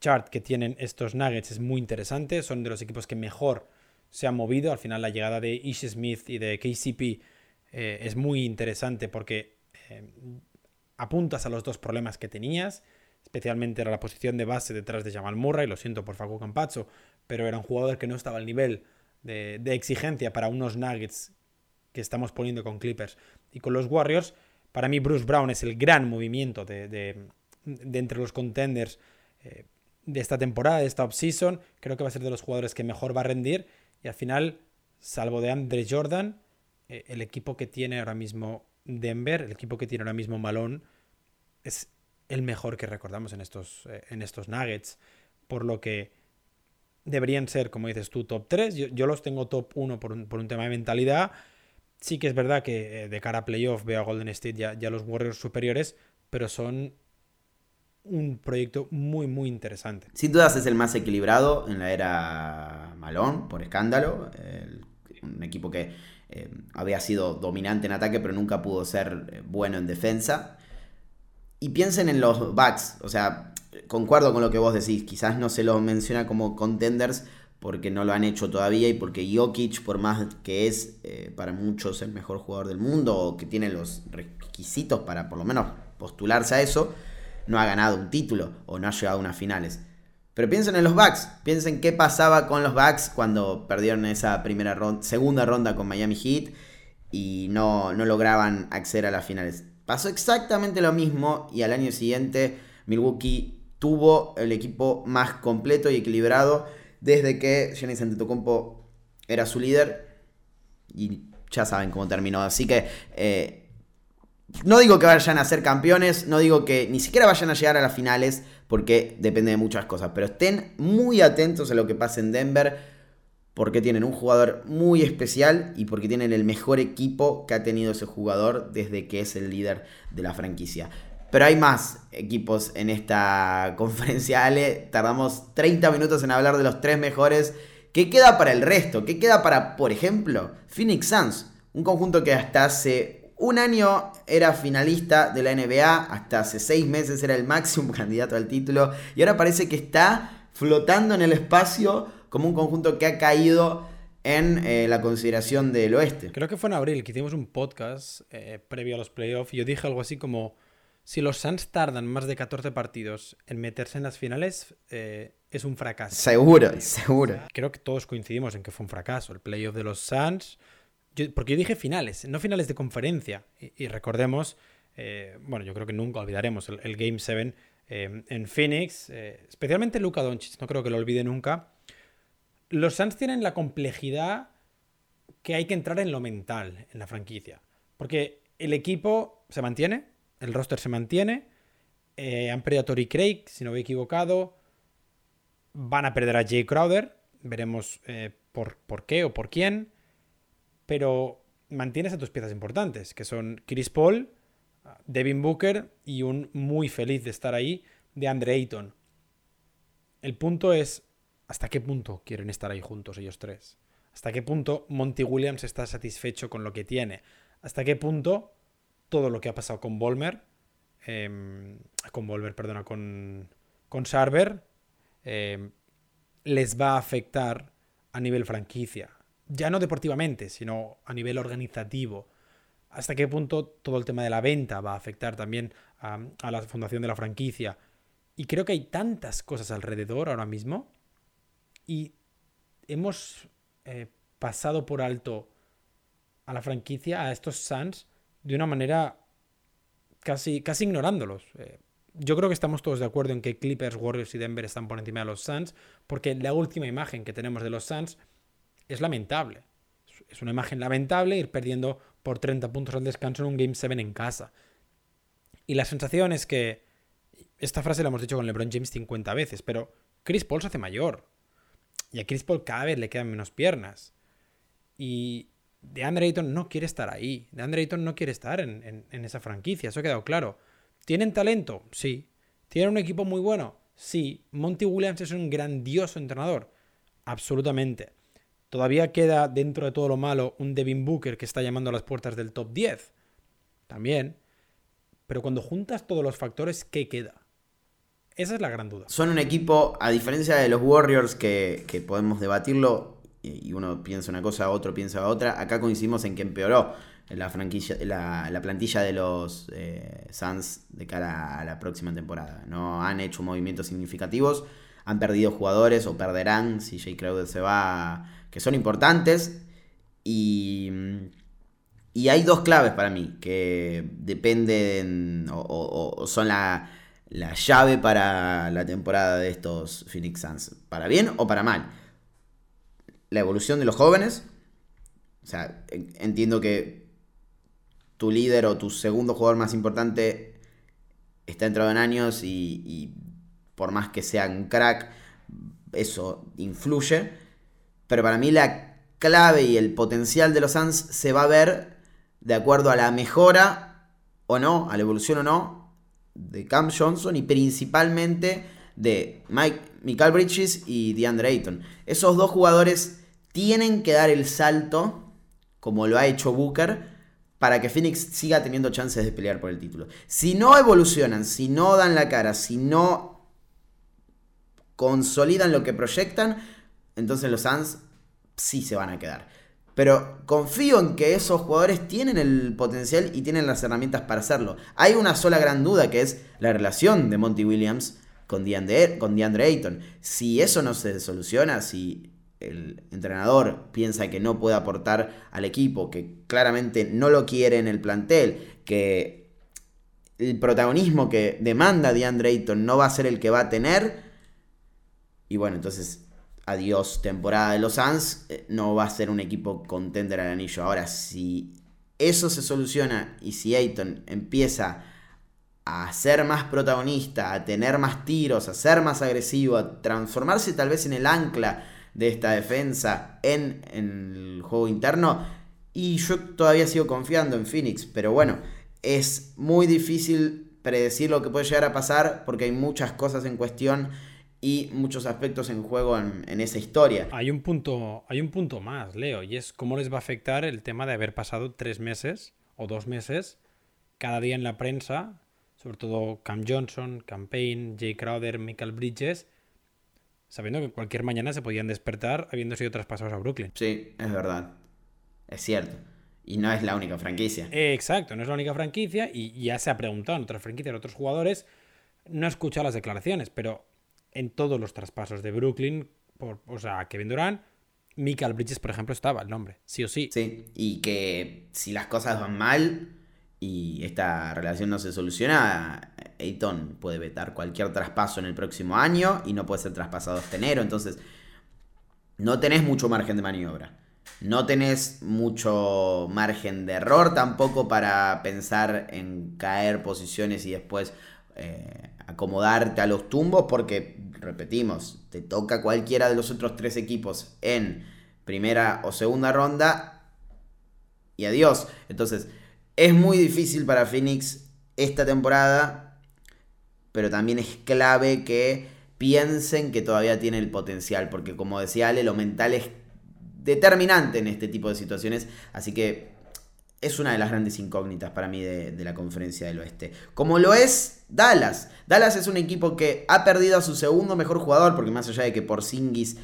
chart que tienen estos Nuggets es muy interesante. Son de los equipos que mejor se han movido. Al final la llegada de Ish Smith y de KCP eh, es muy interesante porque eh, apuntas a los dos problemas que tenías. Especialmente era la posición de base detrás de Jamal Murray. Lo siento por Facu Campazzo, pero era un jugador que no estaba al nivel de, exigencia para unos Nuggets que estamos poniendo con Clippers y con los Warriors. Para mí Bruce Brown es el gran movimiento de, entre los contenders eh, de esta temporada, de esta offseason. Creo que va a ser de los jugadores que mejor va a rendir. Y al final, salvo de Andre Jordan, eh, el equipo que tiene ahora mismo Denver, el equipo que tiene ahora mismo Malone, es el mejor que recordamos en estos, eh, Nuggets. Por lo que deberían ser, como dices tú, top 3. Yo, los tengo top 1 por un, por un, tema de mentalidad. Sí que es verdad que eh, de cara a playoff veo a Golden State ya, los Warriors superiores, pero son un proyecto muy, muy interesante. Sin dudas es el más equilibrado en la era Malón, por escándalo. un equipo que eh, había sido dominante en ataque, pero nunca pudo ser eh, bueno en defensa. Y piensen en los backs, o sea, concuerdo con lo que vos decís, quizás no se lo menciona como contenders porque no lo han hecho todavía y porque Jokic, por más que es eh, para muchos el mejor jugador del mundo o que tiene los requisitos para por lo menos postularse a eso, no ha ganado un título o no ha llegado a unas finales. Pero piensen en los Bucks, piensen qué pasaba con los Bucks cuando perdieron esa primera ronda, segunda ronda con Miami Heat y no, no lograban acceder a las finales. Pasó exactamente lo mismo y al año siguiente Milwaukee tuvo el equipo más completo y equilibrado desde que Giannis Antetokounmpo era su líder y ya saben cómo terminó. Así que eh, no digo que vayan a ser campeones, no digo que ni siquiera vayan a llegar a las finales, porque depende de muchas cosas, pero estén muy atentos a lo que pasa en Denver, porque tienen un jugador muy especial y porque tienen el mejor equipo que ha tenido ese jugador desde que es el líder de la franquicia. Pero hay más equipos en esta conferencia, Ale. Tardamos 30 minutos en hablar de los tres mejores. ¿Qué queda para el resto? ¿Qué queda para, por ejemplo, Phoenix Suns? Un conjunto que hasta hace un año era finalista de la NBA, hasta hace seis meses era el máximo candidato al título y ahora parece que está flotando en el espacio como un conjunto que ha caído en eh, la consideración del oeste. Creo que fue en abril que hicimos un podcast eh, previo a los playoffs y yo dije algo así como, si los Suns tardan más de 14 partidos en meterse en las finales, eh, es un fracaso. Seguro, seguro. Creo que todos coincidimos en que fue un fracaso. El playoff de los Suns porque yo dije finales, no finales de conferencia. Y, recordemos, eh, bueno, yo creo que nunca olvidaremos el, Game 7 eh, en Phoenix, especialmente Luka Doncic, no creo que lo olvide nunca. Los Suns tienen la complejidad que hay que entrar en lo mental en la franquicia. Porque el equipo se mantiene, el roster se mantiene, han perdido a Tori Craig, si no me he equivocado, van a perder a Jay Crowder, veremos por, por qué o por quién pero mantienes a tus piezas importantes, que son Chris Paul, Devin Booker y un muy feliz de estar ahí de Andre Ayton. El punto es, ¿hasta qué punto quieren estar ahí juntos ellos tres? ¿Hasta qué punto Monty Williams está satisfecho con lo que tiene? ¿Hasta qué punto todo lo que ha pasado con Volmer, em, con Volmer, perdona, con, con Sarver, em, les va a afectar a nivel franquicia? ya no deportivamente, sino a nivel organizativo. ¿Hasta qué punto todo el tema de la venta va a afectar también a, la fundación de la franquicia? Y creo que hay tantas cosas alrededor ahora mismo y hemos eh, pasado por alto a la franquicia, a estos Suns, de una manera casi, casi ignorándolos. Eh, yo creo que estamos todos de acuerdo en que Clippers, Warriors y Denver están por encima de los Suns, porque la última imagen que tenemos de los Suns es lamentable. Es una imagen lamentable ir perdiendo por 30 puntos al descanso en un Game 7 en casa. Y la sensación es que, esta frase la hemos dicho con LeBron James 50 veces, pero Chris Paul se hace mayor. Y a Chris Paul cada vez le quedan menos piernas. Y DeAndre Ayton no quiere estar ahí. DeAndre Ayton no quiere estar en, en esa franquicia, eso ha quedado claro. ¿Tienen talento? Sí. ¿Tienen un equipo muy bueno? Sí. ¿Monty Williams es un grandioso entrenador? Absolutamente. Todavía queda dentro de todo lo malo un Devin Booker que está llamando a las puertas del top 10. También. Pero cuando juntas todos los factores, ¿qué queda? Esa es la gran duda. Son un equipo, a diferencia de los Warriors, que, podemos debatirlo, y uno piensa una cosa, otro piensa otra, acá coincidimos en que empeoró la franquicia, la, plantilla de los eh, Suns de cara a la próxima temporada. No han hecho movimientos significativos, han perdido jugadores o perderán si Jay Crowder se va que son importantes y, y hay dos claves para mí que dependen o, son la, la, llave para la temporada de estos Phoenix Suns, para bien o para mal. La evolución de los jóvenes, o sea, entiendo que tu líder o tu segundo jugador más importante está entrado en años y, por más que sea un crack, eso influye. Pero para mí la clave y el potencial de los Suns se va a ver de acuerdo a la mejora o no, a la evolución o no de Cam Johnson y principalmente de Mike, Michael Bridges y DeAndre Ayton. Esos dos jugadores tienen que dar el salto, como lo ha hecho Booker, para que Phoenix siga teniendo chances de pelear por el título. Si no evolucionan, si no dan la cara, si no consolidan lo que proyectan, entonces los Suns sí se van a quedar. Pero confío en que esos jugadores tienen el potencial y tienen las herramientas para hacerlo. Hay una sola gran duda que es la relación de Monty Williams con DeAndre, con DeAndre Ayton. Si eso no se soluciona, si el entrenador piensa que no puede aportar al equipo, que claramente no lo quiere en el plantel, que el protagonismo que demanda DeAndre Ayton no va a ser el que va a tener, y bueno, entonces adiós temporada de los Suns, eh, no va a ser un equipo contender al anillo. Ahora, si eso se soluciona y si Ayton empieza a ser más protagonista, a tener más tiros, a ser más agresivo, a transformarse tal vez en el ancla de esta defensa en, el juego interno, y yo todavía sigo confiando en Phoenix, pero bueno, es muy difícil predecir lo que puede llegar a pasar porque hay muchas cosas en cuestión y muchos aspectos en juego en, esa historia. Hay un, punto, hay un punto más, Leo, y es cómo les va a afectar el tema de haber pasado tres meses o dos meses cada día en la prensa, sobre todo Cam Johnson, Campaign, Jay Crowder, Michael Bridges, sabiendo que cualquier mañana se podían despertar habiendo sido traspasados a Brooklyn. Sí, es verdad. Es cierto. Y no es la única franquicia. exacto, no es la única franquicia y ya se ha preguntado en otras franquicias, en otros jugadores. No he escuchado las declaraciones, pero en todos los traspasos de Brooklyn, por, o sea, Kevin Durant, Michael Bridges, por ejemplo, estaba el nombre, sí o sí. Sí, y que si las cosas van mal y esta relación no se soluciona, Ayton puede vetar cualquier traspaso en el próximo año y no puede ser traspasado este enero. Entonces, no tenés mucho margen de maniobra. No tenés mucho margen de error tampoco para pensar en caer posiciones y después eh, acomodarte a los tumbos porque, repetimos, te toca cualquiera de los otros tres equipos en primera o segunda ronda y adiós. Entonces, es muy difícil para Phoenix esta temporada, pero también es clave que piensen que todavía tiene el potencial, porque como decía Ale, lo mental es determinante en este tipo de situaciones, así que es una de las grandes incógnitas para mí de, la conferencia del oeste. Como lo es Dallas. Dallas es un equipo que ha perdido a su segundo mejor jugador, porque más allá de que por Singis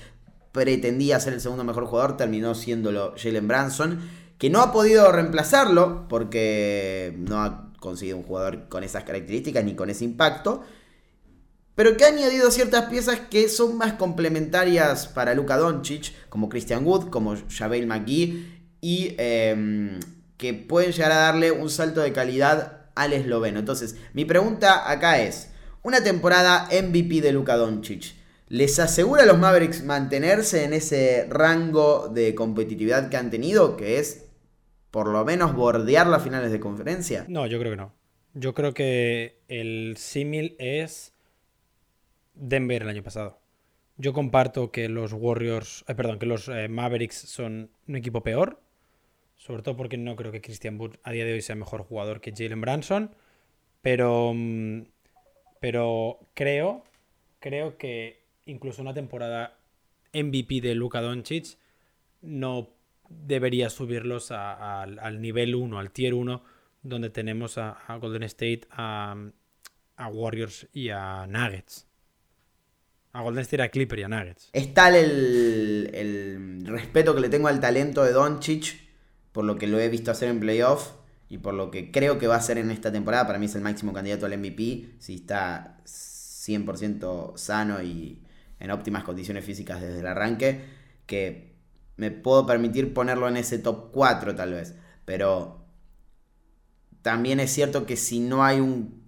pretendía ser el segundo mejor jugador, terminó siéndolo Jalen Branson, que no ha podido reemplazarlo porque no ha conseguido un jugador con esas características ni con ese impacto, pero que ha añadido ciertas piezas que son más complementarias para Luka Doncic, como Christian Wood, como Javel McGee y... Em, que pueden llegar a darle un salto de calidad al esloveno. Entonces, mi pregunta acá es, una temporada MVP de Luka Doncic, ¿les asegura a los Mavericks mantenerse en ese rango de competitividad que han tenido, que es por lo menos bordear las finales de conferencia? No, yo creo que no. Yo creo que el símil es Denver el año pasado. Yo comparto que los Warriors, eh, perdón, que los eh, Mavericks son un equipo peor, sobre todo porque no creo que Christian Wood a día de hoy sea mejor jugador que Jalen Branson, pero, mm, pero creo, creo que incluso una temporada MVP de Luka Doncic no debería subirlos al nivel 1, al tier 1, donde tenemos a, Golden State, a, Warriors y a Nuggets. A Golden State, a Clipper y a Nuggets. Es tal el, el respeto que le tengo al talento de Doncic, por lo que lo he visto hacer en playoff y por lo que creo que va a hacer en esta temporada. Para mí es el máximo candidato al MVP, si está 100% sano y en óptimas condiciones físicas desde el arranque, que me puedo permitir ponerlo en ese top 4 tal vez. Pero también es cierto que si no hay un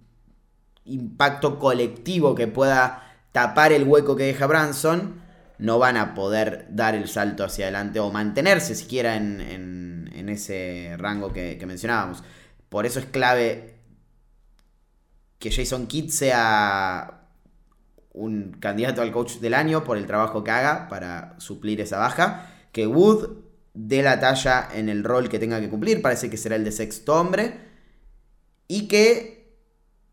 impacto colectivo que pueda tapar el hueco que deja Branson, no van a poder dar el salto hacia adelante o mantenerse siquiera en, ese rango que, que, mencionábamos. Por eso es clave que Jason Kidd sea un candidato al coach del año por el trabajo que haga para suplir esa baja. Que Wood dé la talla en el rol que tenga que cumplir, parece que será el de sexto hombre. Y que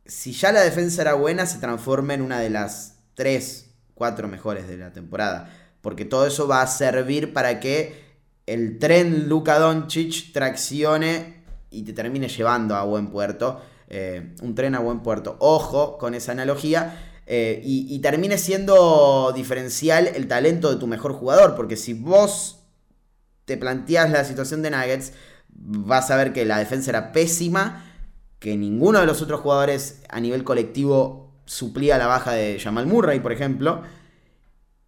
si ya la defensa era buena, se transforme en una de las tres, cuatro mejores de la temporada. Porque todo eso va a servir para que el tren Luka Doncic traccione y te termine llevando a buen puerto. Eh, un tren a buen puerto. Ojo con esa analogía. Eh, y, termine siendo diferencial el talento de tu mejor jugador. Porque si vos te planteas la situación de Nuggets, vas a ver que la defensa era pésima, que ninguno de los otros jugadores a nivel colectivo suplía la baja de Jamal Murray, por ejemplo,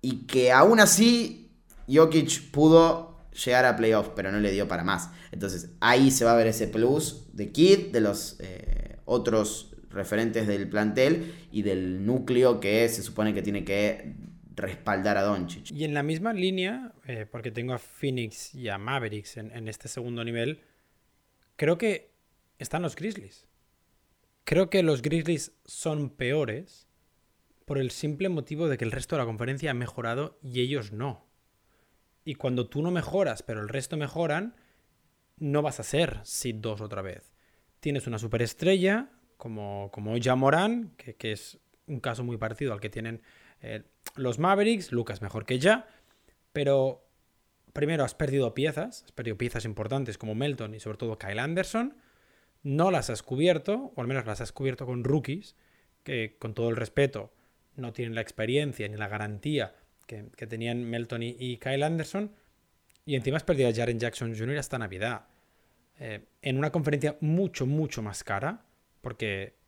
y que aún así Jokic pudo llegar a playoffs, pero no le dio para más. Entonces ahí se va a ver ese plus de Kid, de los eh, otros referentes del plantel y del núcleo que se supone que tiene que respaldar a Doncic. Y en la misma línea, eh, porque tengo a Phoenix y a Mavericks en, este segundo nivel, creo que están los Grizzlies. Creo que los Grizzlies son peores por el simple motivo de que el resto de la conferencia ha mejorado y ellos no. Y cuando tú no mejoras, pero el resto mejoran, no vas a ser Seed 2 otra vez. Tienes una superestrella, como, como Morán, que, es un caso muy parecido al que tienen eh, los Mavericks. Lucas mejor que ya, pero primero has perdido piezas, has perdido piezas importantes como Melton y sobre todo Kyle Anderson. No las has cubierto, o al menos las has cubierto con rookies, que con todo el respeto no tienen la experiencia ni la garantía que, tenían Melton y, Kyle Anderson. Y encima has perdido a Jaren Jackson Jr. hasta Navidad. Eh, en una conferencia mucho, mucho más cara, porque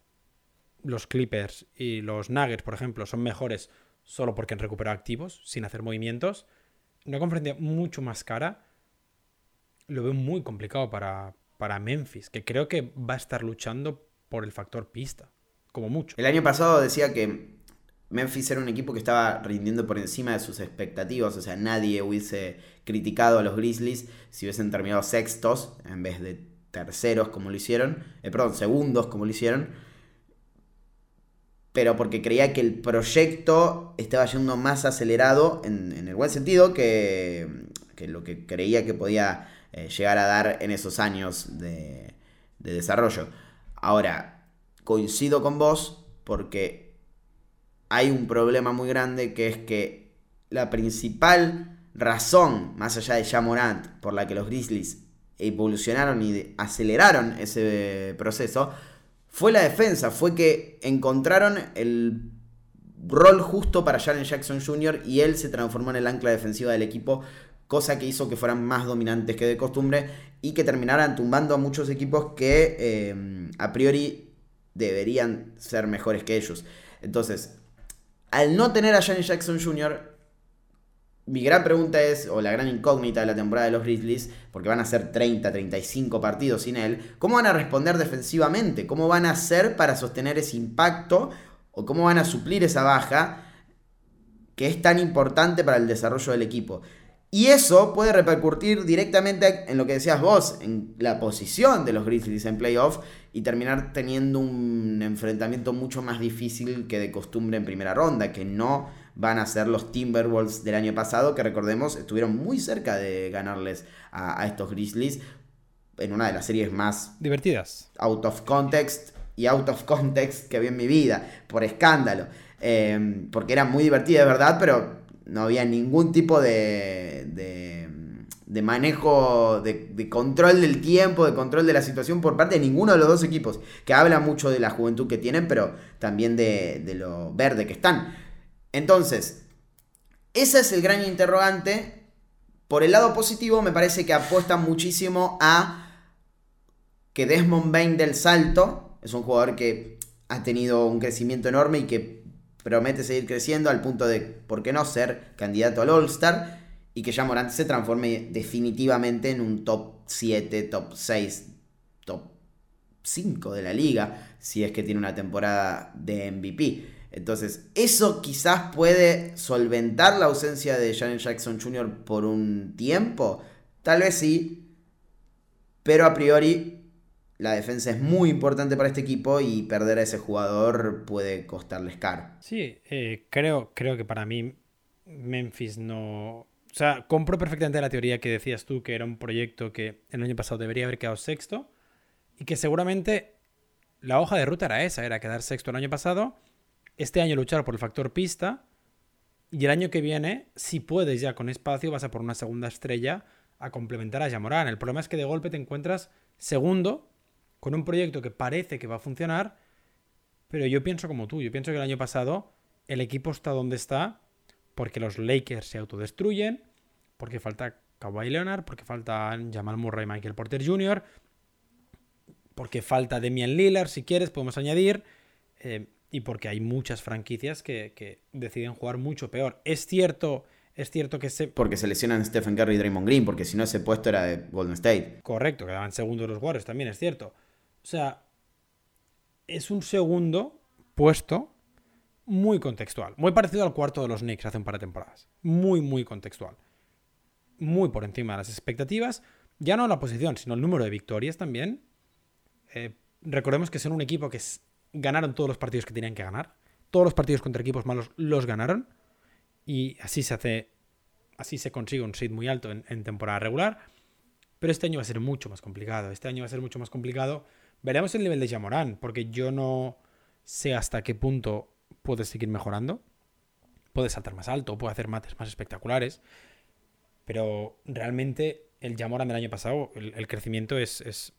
los Clippers y los Nuggets, por ejemplo, son mejores solo porque han recuperado activos, sin hacer movimientos. Una conferencia mucho más cara lo veo muy complicado para, para Memphis, que creo que va a estar luchando por el factor pista, como mucho. El año pasado decía que Memphis era un equipo que estaba rindiendo por encima de sus expectativas, o sea, nadie hubiese criticado a los Grizzlies si hubiesen terminado sextos en vez de terceros como lo hicieron, eh, perdón, segundos como lo hicieron, pero porque creía que el proyecto estaba yendo más acelerado en, el buen sentido que, lo que creía que podía eh, llegar a dar en esos años de, de desarrollo. Ahora, coincido con vos porque hay un problema muy grande que es que la principal razón, más allá de Jamorant, por la que los Grizzlies evolucionaron y aceleraron ese proceso, fue la defensa, fue que encontraron el rol justo para Jalen Jackson Jr. y él se transformó en el ancla defensiva del equipo, cosa que hizo que fueran más dominantes que de costumbre y que terminaran tumbando a muchos equipos que eh, a priori deberían ser mejores que ellos. Entonces, al no tener a Jalen Jackson Jr., mi gran pregunta es, o la gran incógnita de la temporada de los Grizzlies, porque van a ser 30, 35 partidos sin él, ¿cómo van a responder defensivamente? ¿Cómo van a hacer para sostener ese impacto? ¿O cómo van a suplir esa baja que es tan importante para el desarrollo del equipo? Y eso puede repercutir directamente en lo que decías vos, en la posición de los Grizzlies en playoff y terminar teniendo un enfrentamiento mucho más difícil que de costumbre en primera ronda, que no van a ser los Timberwolves del año pasado, que recordemos estuvieron muy cerca de ganarles a, estos Grizzlies en una de las series más divertidas. Out of context y out of context que vi en mi vida, por escándalo. Eh, porque era muy divertida, de verdad, pero no había ningún tipo de, de, manejo, de, control del tiempo, de control de la situación por parte de ninguno de los dos equipos, que habla mucho de la juventud que tienen, pero también de, de lo verde que están. Entonces, ese es el gran interrogante. Por el lado positivo, me parece que apuesta muchísimo a que Desmond Bain del salto es un jugador que ha tenido un crecimiento enorme y que promete seguir creciendo al punto de, ¿por qué no ser candidato al All-Star? Y que ya Morant se transforme definitivamente en un top 7, top 6, top 5 de la liga, si es que tiene una temporada de MVP. Entonces, eso quizás puede solventar la ausencia de Jaren Jackson Jr. por un tiempo. Tal vez sí. Pero a priori la defensa es muy importante para este equipo y perder a ese jugador puede costarles caro. Sí, eh, creo, creo que para mí Memphis no... O sea, compro perfectamente la teoría que decías tú, que era un proyecto que el año pasado debería haber quedado sexto y que seguramente la hoja de ruta era esa, era quedar sexto el año pasado, este año luchar por el factor pista y el año que viene, si puedes ya con espacio, vas a por una segunda estrella a complementar a Yamorán. El problema es que de golpe te encuentras segundo con un proyecto que parece que va a funcionar, pero yo pienso como tú, yo pienso que el año pasado el equipo está donde está porque los Lakers se autodestruyen, porque falta Kawhi Leonard, porque falta Jamal Murray y Michael Porter Jr., porque falta Demian Lillard, si quieres, podemos añadir, eh, y porque hay muchas franquicias que, deciden jugar mucho peor. Es cierto, es cierto que se... Porque se lesionan Stephen Curry y Draymond Green, porque si no ese puesto era de Golden State. Correcto, quedaban segundos los Warriors, también es cierto. O sea, es un segundo puesto muy contextual. Muy parecido al cuarto de los Knicks hace un par de temporadas. Muy, muy contextual. Muy por encima de las expectativas. Ya no la posición, sino el número de victorias también. Eh, recordemos que son un equipo que ganaron todos los partidos que tenían que ganar. Todos los partidos contra equipos malos los ganaron. Y así se hace. Así se consigue un seed muy alto en temporada regular. Pero este año va a ser mucho más complicado. Este año va a ser mucho más complicado Veremos el nivel de Jamorán, porque yo no sé hasta qué punto puede seguir mejorando. Puede saltar más alto, puede hacer mates más espectaculares. Pero realmente el Jamorán del año pasado, el, crecimiento es,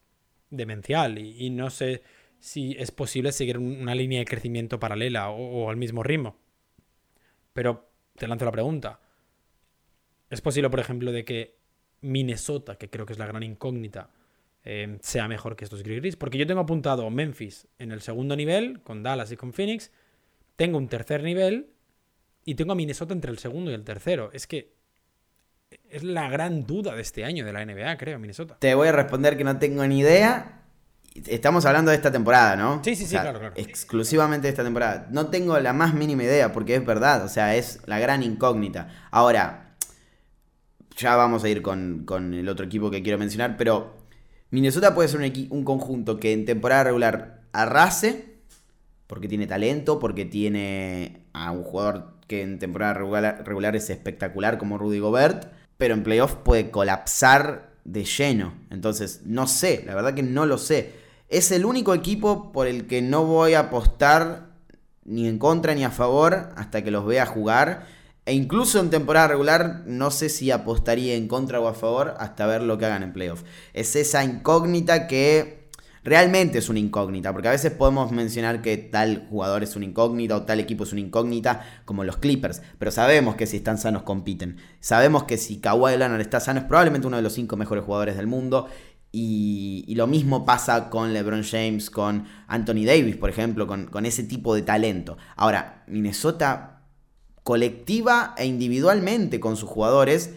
demencial. Y, no sé si es posible seguir una línea de crecimiento paralela o, al mismo ritmo. Pero te lanzo la pregunta. ¿Es posible, por ejemplo, de que Minnesota, que creo que es la gran incógnita, Em, sea mejor que estos Grizzlies. Porque yo tengo apuntado Memphis en el segundo nivel, con Dallas y con Phoenix. Tengo un tercer nivel y tengo a Minnesota entre el segundo y el tercero. Es que es la gran duda de este año de la NBA, creo, Minnesota. Te voy a responder que no tengo ni idea. Estamos hablando de esta temporada, ¿no? Sí, sí, sí, claro, claro. Exclusivamente de esta temporada. No tengo la más mínima idea porque es verdad, o sea, es la gran incógnita. Ahora, ya vamos a ir con, con el otro equipo que quiero mencionar, pero Minnesota puede ser un, conjunto que en temporada regular arrase, porque tiene talento, porque tiene a un jugador que en temporada regular, es espectacular como Rudy Gobert, pero en playoff puede colapsar de lleno. Entonces, no sé, la verdad que no lo sé. Es el único equipo por el que no voy a apostar ni en contra ni a favor hasta que los vea jugar. E incluso en temporada regular no sé si apostaría en contra o a favor hasta ver lo que hagan en playoff. Es esa incógnita que realmente es una incógnita, porque a veces podemos mencionar que tal jugador es una incógnita o tal equipo es una incógnita, como los Clippers, pero sabemos que si están sanos compiten. Sabemos que si Kawhi Leonard está sano es probablemente uno de los cinco mejores jugadores del mundo. Y, lo mismo pasa con LeBron James, con Anthony Davis, por ejemplo, con, con ese tipo de talento. Ahora, Minnesota colectiva e individualmente con sus jugadores,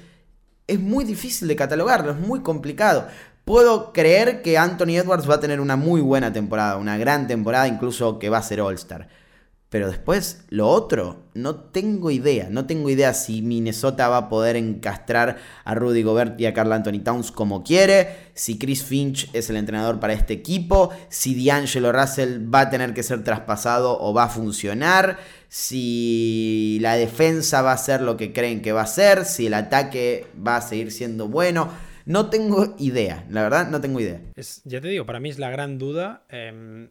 es muy difícil de catalogarlo, es muy complicado. Puedo creer que Anthony Edwards va a tener una muy buena temporada, una gran temporada, incluso que va a ser All-Star. Pero después, lo otro, no tengo idea. No tengo idea si Minnesota va a poder encastrar a Rudy Gobert y a Carl Anthony Towns como quiere. Si Chris Finch es el entrenador para este equipo. Si D'Angelo Russell va a tener que ser traspasado o va a funcionar. Si la defensa va a ser lo que creen que va a ser. Si el ataque va a seguir siendo bueno. No tengo idea. La verdad, no tengo idea. Es, ya te digo, para mí es la gran duda. Eh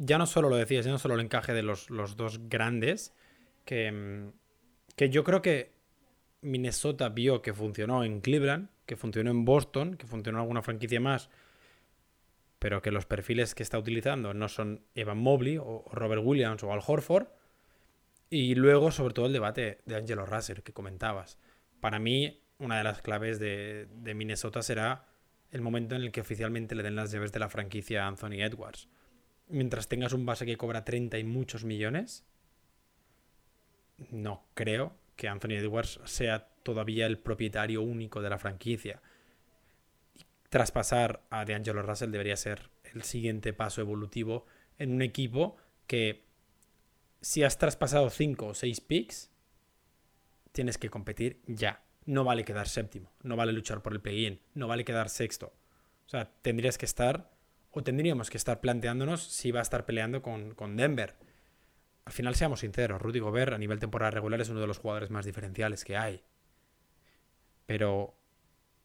ya no solo lo decías, ya no solo el encaje de los, dos grandes, que, mm, que yo creo que Minnesota vio que funcionó en Cleveland, que funcionó en Boston, que funcionó en alguna franquicia más, pero que los perfiles que está utilizando no son Evan Mobley o Robert Williams o Al Horford. Y luego, sobre todo, el debate de Angelo Russell que comentabas. Para mí, una de las claves de, de Minnesota será el momento en el que oficialmente le den las llaves de la franquicia a Anthony Edwards mientras tengas un base que cobra 30 y muchos millones, no creo que Anthony Edwards sea todavía el propietario único de la franquicia. Traspasar a DeAngelo Russell debería ser el siguiente paso evolutivo en un equipo que si has traspasado 5 o 6 picks, tienes que competir ya. No vale quedar séptimo, no vale luchar por el play-in, no vale quedar sexto. O sea, tendrías que estar o tendríamos que estar planteándonos si va a estar peleando con, Denver. Al final, seamos sinceros, Rudy Gobert a nivel temporada regular es uno de los jugadores más diferenciales que hay. Pero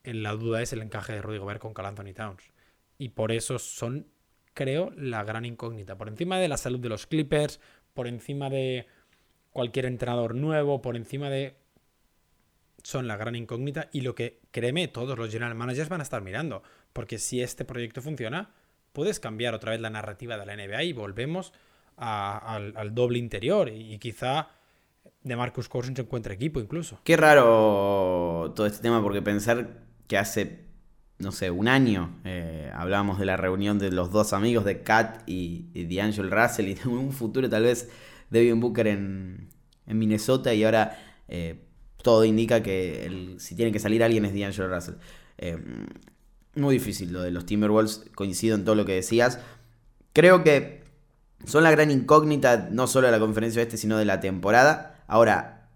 en la duda es el encaje de Rudy Gobert con Cal Anthony Towns. Y por eso son, creo, la gran incógnita. Por encima de la salud de los Clippers, por encima de cualquier entrenador nuevo, por encima de... Son la gran incógnita y lo que, créeme, todos los general managers van a estar mirando. Porque si este proyecto funciona, puedes cambiar otra vez la narrativa de la NBA y volvemos al, doble interior y, quizá de Marcus Cousins se encuentre equipo incluso. Qué raro todo este tema porque pensar que hace, no sé, un año eh, hablábamos de la reunión de los dos amigos de Kat y, y D'Angelo Russell y de un futuro tal vez Devin Booker en, Minnesota y ahora eh, todo indica que si tiene que salir alguien es D'Angelo Russell. Eh, muy difícil lo de los Timberwolves, coincido en todo lo que decías. Creo que son la gran incógnita no solo de la conferencia este, sino de la temporada. Ahora,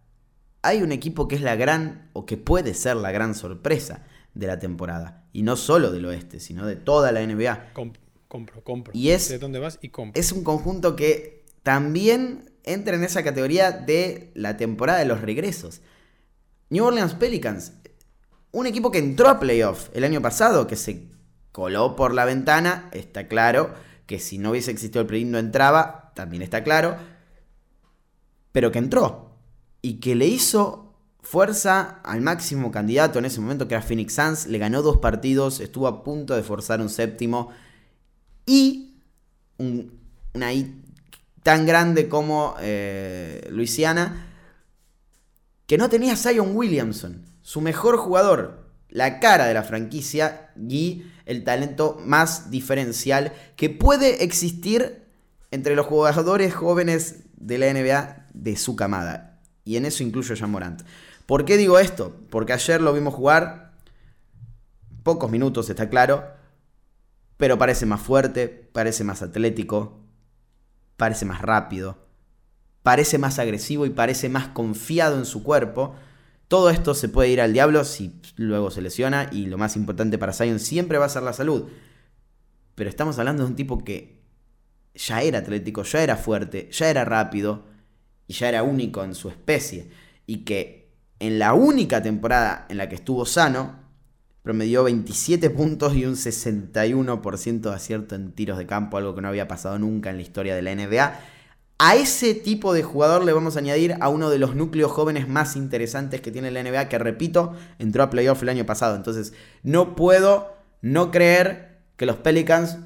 hay un equipo que es la gran, o que puede ser la gran sorpresa de la temporada. Y no solo del oeste, sino de toda la NBA. compro, compro. Y es, ¿De dónde vas? Y compro. Es un conjunto que también entra en esa categoría de la temporada de los regresos. New Orleans Pelicans un equipo que entró a playoff el año pasado, que se coló por la ventana, está claro. Que si no hubiese existido el play no entraba, también está claro. Pero que entró. Y que le hizo fuerza al máximo candidato en ese momento, que era Phoenix Suns. Le ganó dos partidos, estuvo a punto de forzar un séptimo. Y una I tan grande como eh, Luisiana, que no tenía Zion Williamson su mejor jugador, la cara de la franquicia y el talento más diferencial que puede existir entre los jugadores jóvenes de la NBA de su camada. Y en eso incluyo a Jean Morant. ¿Por qué digo esto? Porque ayer lo vimos jugar, pocos minutos, está claro, pero parece más fuerte, parece más atlético, parece más rápido, parece más agresivo y parece más confiado en su cuerpo. Todo esto se puede ir al diablo si luego se lesiona y lo más importante para Zion siempre va a ser la salud. Pero estamos hablando de un tipo que ya era atlético, ya era fuerte, ya era rápido y ya era único en su especie. Y que en la única temporada en la que estuvo sano, promedió 27 puntos y un 61% de acierto en tiros de campo, algo que no había pasado nunca en la historia de la NBA a ese tipo de jugador le vamos a añadir a uno de los núcleos jóvenes más interesantes que tiene la NBA, que repito, entró a playoff el año pasado. Entonces, no puedo no creer que los Pelicans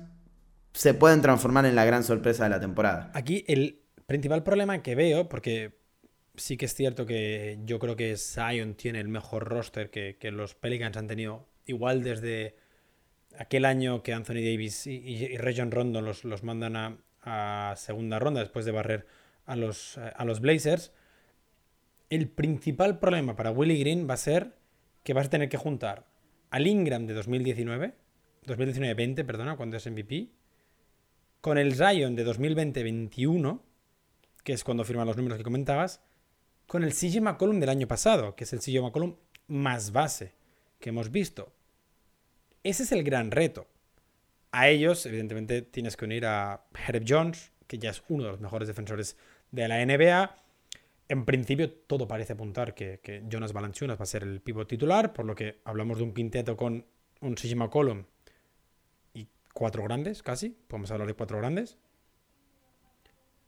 se pueden transformar en la gran sorpresa de la temporada. Aquí el principal problema que veo, porque sí que es cierto que yo creo que Zion tiene el mejor roster que, los Pelicans han tenido, igual desde aquel año que Anthony Davis y, y, Region Rondo los, los mandan a, a segunda ronda después de barrer a los, eh, a los Blazers. El principal problema para Willie Green va a ser que vas a tener que juntar al Ingram de 2019, 2019-20, perdona, cuando es MVP, con el Zion de 2020-21 que es cuando firman los números que comentabas, con el CJ McCollum del año pasado, que es el CJ McCollum más base que hemos visto. Ese es el gran reto. A ellos, evidentemente, tienes que unir a Herb Jones, que ya es uno de los mejores defensores de la NBA. En principio, todo parece apuntar que, Jonas Valanciunas va a ser el pivot titular, por lo que hablamos de un quinteto con un CJ McCollum y cuatro grandes, casi. Podemos hablar de cuatro grandes.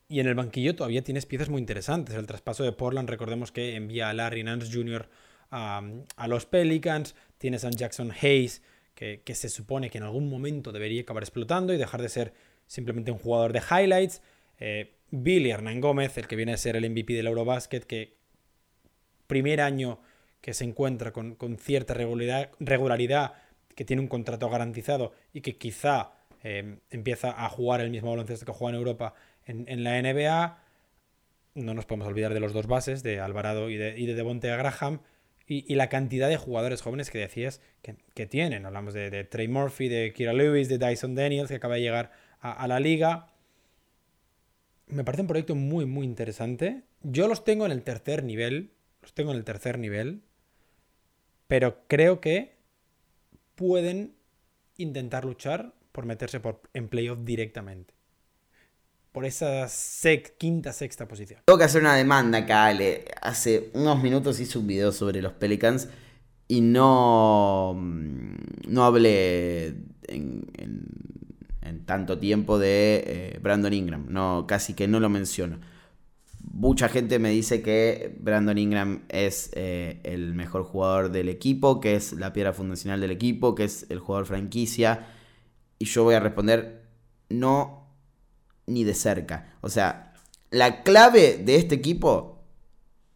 Y en el banquillo todavía tienes piezas muy interesantes. El traspaso de Portland, recordemos que envía a Larry Nance Jr. a, los Pelicans. Tienes a Jackson Hayes, que, se supone que en algún momento debería acabar explotando y dejar de ser simplemente un jugador de highlights. Eh, Billy Hernán Gómez, el que viene a ser el MVP del Eurobasket, que primer año que se encuentra con, cierta regularidad, regularidad, que tiene un contrato garantizado y que quizá eh, empieza a jugar el mismo baloncesto que juega en Europa en, la NBA, no nos podemos olvidar de los dos bases, de Alvarado y de, y de Devonte Graham, y, la cantidad de jugadores jóvenes que decías que, tienen. Hablamos de, Trey Murphy, de Kira Lewis, de Dyson Daniels, que acaba de llegar a, la liga. Me parece un proyecto muy, muy interesante. Yo los tengo en el tercer nivel. Los tengo en el tercer nivel. Pero creo que pueden intentar luchar por meterse por, en playoff directamente por esa quinta, sexta posición. Tengo que hacer una demanda acá. Hace unos minutos hice un video sobre los Pelicans y no, mm, no hablé en, tanto tiempo de eh, Brandon Ingram. No, casi que no lo menciono. Mucha gente me dice que Brandon Ingram es eh, el mejor jugador del equipo, que es la piedra fundacional del equipo, que es el jugador franquicia. Y yo voy a responder, no ni de cerca. O sea, la clave de este equipo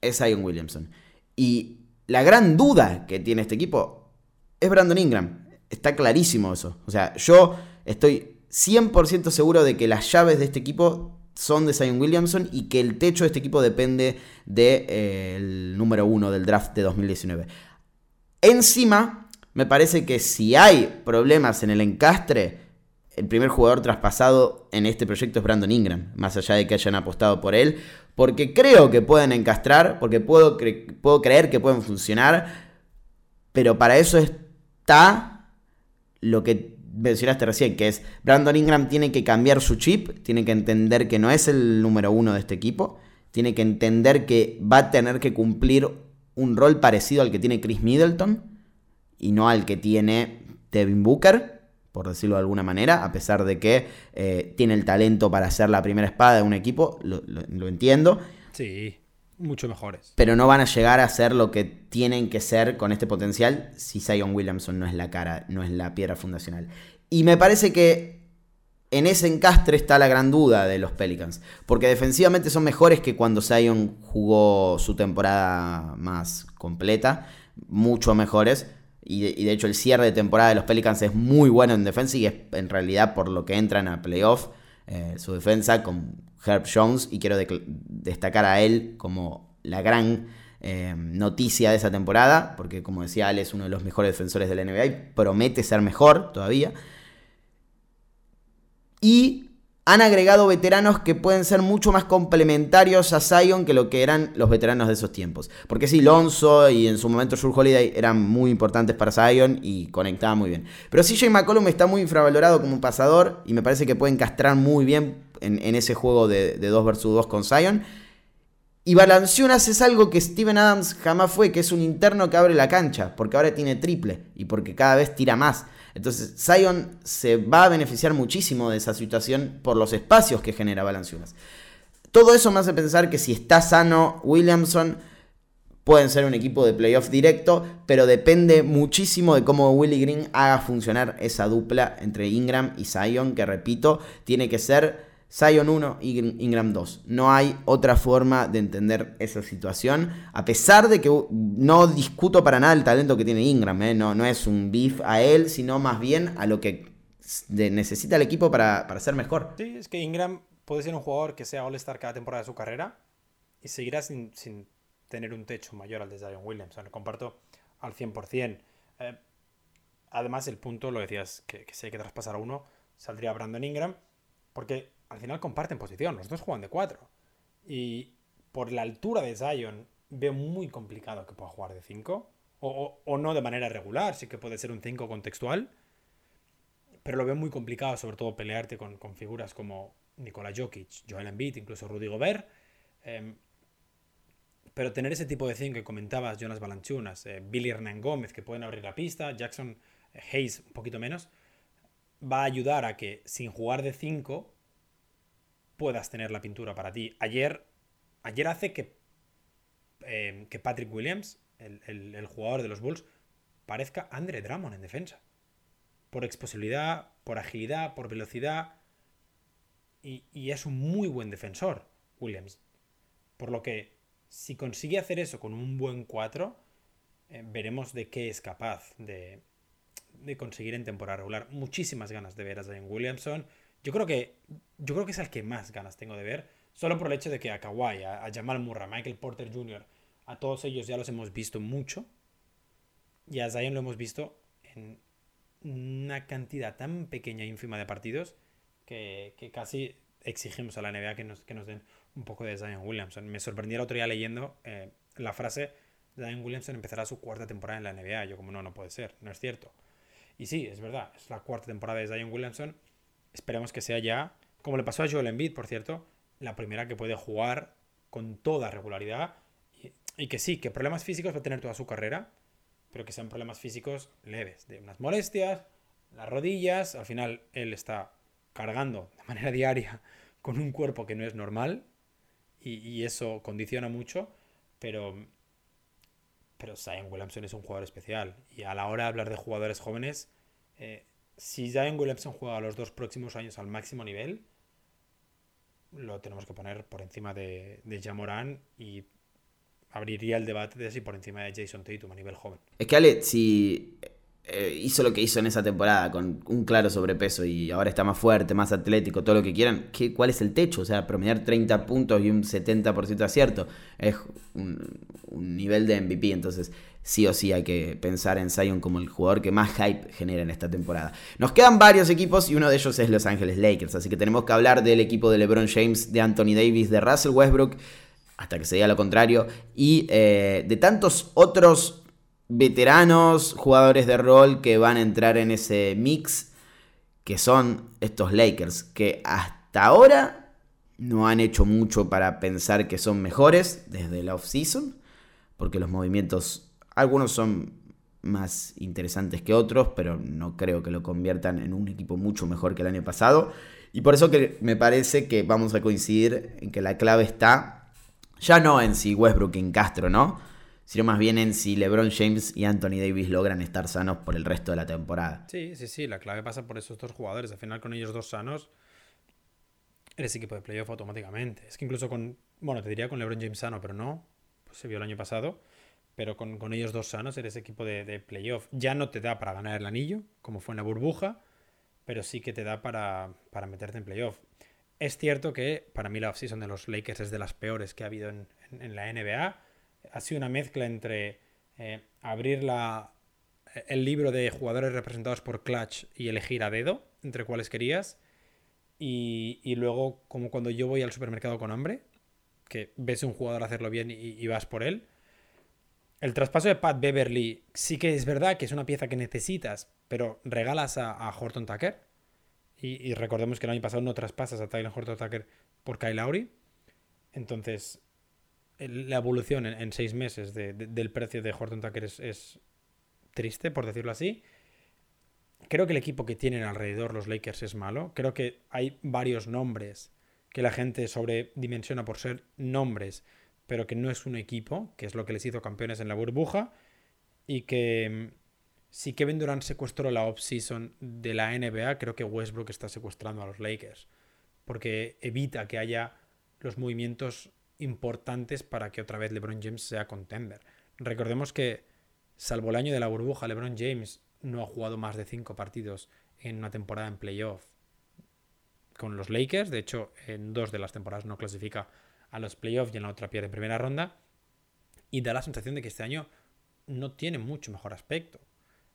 es Zion Williamson. Y la gran duda que tiene este equipo es Brandon Ingram. Está clarísimo eso. O sea, yo estoy 100% seguro de que las llaves de este equipo son de Zion Williamson y que el techo de este equipo depende del de, eh, número uno del draft de 2019. Encima, me parece que si hay problemas en el encastre, el primer jugador traspasado en este proyecto es Brandon Ingram, más allá de que hayan apostado por él, porque creo que pueden encastrar, porque puedo, puedo creer que pueden funcionar, pero para eso está lo que mencionaste recién, que es Brandon Ingram tiene que cambiar su chip, tiene que entender que no es el número uno de este equipo, tiene que entender que va a tener que cumplir un rol parecido al que tiene Chris Middleton y no al que tiene Devin Booker por decirlo de alguna manera, a pesar de que eh, tiene el talento para ser la primera espada de un equipo, lo, entiendo. Sí, mucho mejores. Pero no van a llegar a ser lo que tienen que ser con este potencial si Zion Williamson no es la cara, no es la piedra fundacional. Y me parece que en ese encastre está la gran duda de los Pelicans, porque defensivamente son mejores que cuando Zion jugó su temporada más completa, mucho mejores y de, hecho el cierre de temporada de los Pelicans es muy bueno en defensa y es en realidad por lo que entran a playoff eh, su defensa con Herb Jones y quiero destacar a él como la gran eh, noticia de esa temporada porque como decía él es uno de los mejores defensores de la NBA y promete ser mejor todavía. Y han agregado veteranos que pueden ser mucho más complementarios a Zion que lo que eran los veteranos de esos tiempos. Porque sí, Lonzo y en su momento Shur Holiday eran muy importantes para Zion y conectaban muy bien. Pero CJ McCollum está muy infravalorado como un pasador y me parece que pueden castrar muy bien en, ese juego de, 2 vs 2 con Zion. Y Balanciunas es algo que Steven Adams jamás fue, que es un interno que abre la cancha, porque ahora tiene triple y porque cada vez tira más. Entonces, Zion se va a beneficiar muchísimo de esa situación por los espacios que genera Valanciunas. Todo eso me hace pensar que si está sano Williamson, pueden ser un equipo de playoff directo, pero depende muchísimo de cómo Willie Green haga funcionar esa dupla entre Ingram y Zion, que repito, tiene que ser Zion 1 y Ingram 2. No hay otra forma de entender esa situación. A pesar de que no discuto para nada el talento que tiene Ingram. ¿eh? No, no es un beef a él, sino más bien a lo que necesita el equipo para, ser mejor. Sí, es que Ingram puede ser un jugador que sea All-Star cada temporada de su carrera y seguirá sin, tener un techo mayor al de Zion Williamson. Lo comparto al 100%. Eh, además, el punto, lo decías, que, que si hay que traspasar a uno, saldría Brandon Ingram. Porque al final comparten posición, los dos juegan de cuatro. Y por la altura de Zion, veo muy complicado que pueda jugar de 5. O, o, no de manera regular, sí que puede ser un 5 contextual. Pero lo veo muy complicado, sobre todo pelearte con, con figuras como Nikola Jokic, Joel Embiid, incluso Rudy Gobert. Eh, pero tener ese tipo de 5 que comentabas, Jonas Balanchunas, eh, Billy Hernán Gómez, que pueden abrir la pista, Jackson eh, Hayes un poquito menos, va a ayudar a que sin jugar de 5 puedas tener la pintura para ti. Ayer, ayer hace que, eh, que Patrick Williams, el, jugador de los Bulls, parezca Andre Drummond en defensa. Por exposibilidad, por agilidad, por velocidad. Y, y es un muy buen defensor, Williams. Por lo que si consigue hacer eso con un buen 4, eh, veremos de qué es capaz de, conseguir en temporada regular. Muchísimas ganas de ver a Zion Williamson. Yo creo que, yo creo que es el que más ganas tengo de ver. Solo por el hecho de que a Kawhi, a, Jamal Murray, a Michael Porter Jr., a todos ellos ya los hemos visto mucho. Y a Zion lo hemos visto en una cantidad tan pequeña e ínfima de partidos que, casi exigimos a la NBA que nos, que nos den un poco de Zion Williamson. Me sorprendí el otro día leyendo eh, la frase Zion Williamson empezará su cuarta temporada en la NBA. Yo como no, no puede ser, no es cierto. Y sí, es verdad, es la cuarta temporada de Zion Williamson. Esperemos que sea ya, como le pasó a Joel Embiid, por cierto, la primera que puede jugar con toda regularidad. Y, y que sí, que problemas físicos va a tener toda su carrera, pero que sean problemas físicos leves, de unas molestias, las rodillas. Al final él está cargando de manera diaria con un cuerpo que no es normal y, eso condiciona mucho, pero, pero Zion Williamson es un jugador especial. Y a la hora de hablar de jugadores jóvenes, eh, si Zion Williamson juega los dos próximos años al máximo nivel, lo tenemos que poner por encima de, de Jamoran y abriría el debate de si por encima de Jason Tatum a nivel joven. Es que Ale, si eh, hizo lo que hizo en esa temporada con un claro sobrepeso y ahora está más fuerte, más atlético, todo lo que quieran, ¿qué, ¿cuál es el techo? O sea, promediar 30 puntos y un 70% de acierto es un, nivel de MVP, entonces sí o sí hay que pensar en Zion como el jugador que más hype genera en esta temporada. Nos quedan varios equipos y uno de ellos es Los Ángeles Lakers, así que tenemos que hablar del equipo de LeBron James, de Anthony Davis, de Russell Westbrook, hasta que se diga lo contrario, y eh, de tantos otros veteranos, jugadores de rol que van a entrar en ese mix, que son estos Lakers, que hasta ahora no han hecho mucho para pensar que son mejores desde la off-season, porque los movimientos, algunos son más interesantes que otros, pero no creo que lo conviertan en un equipo mucho mejor que el año pasado. Y por eso que me parece que vamos a coincidir en que la clave está ya no en si Westbrook en Castro, ¿no? Sino más bien en si LeBron James y Anthony Davis logran estar sanos por el resto de la temporada. Sí, sí, sí, la clave pasa por esos dos jugadores. Al final, con ellos dos sanos, eres equipo de playoff automáticamente. Es que incluso con, bueno, te diría con LeBron James sano, pero no, pues se vio el año pasado. Pero con, ellos dos sanos eres equipo de, de, playoff. Ya no te da para ganar el anillo, como fue en la burbuja, pero sí que te da para, para meterte en playoff. Es cierto que para mí la offseason de los Lakers es de las peores que ha habido en, en la NBA ha sido una mezcla entre eh, abrir la, el libro de jugadores representados por Clutch y elegir a dedo entre cuáles querías. Y, y, luego, como cuando yo voy al supermercado con hambre, que ves un jugador hacerlo bien y, vas por él. El traspaso de Pat Beverly sí que es verdad que es una pieza que necesitas, pero regalas a, Horton Tucker. Y, y, recordemos que el año pasado no traspasas a Tyler Horton Tucker por Kyle Lowry. Entonces, la evolución en, seis meses del precio de Horton Tucker es, triste, por decirlo así. Creo que el equipo que tienen alrededor los Lakers es malo. Creo que hay varios nombres que la gente sobredimensiona por ser nombres, pero que no es un equipo, que es lo que les hizo campeones en la burbuja. Y que mm, si Kevin Durant secuestró la off-season de la NBA, creo que Westbrook está secuestrando a los Lakers. Porque evita que haya los movimientos importantes para que otra vez LeBron James sea contender. Recordemos que, salvo el año de la burbuja, LeBron James no ha jugado más de cinco partidos en una temporada en playoff con los Lakers. De hecho, en dos de las temporadas no clasifica a los playoffs y en la otra pierde en primera ronda. Y da la sensación de que este año no tiene mucho mejor aspecto.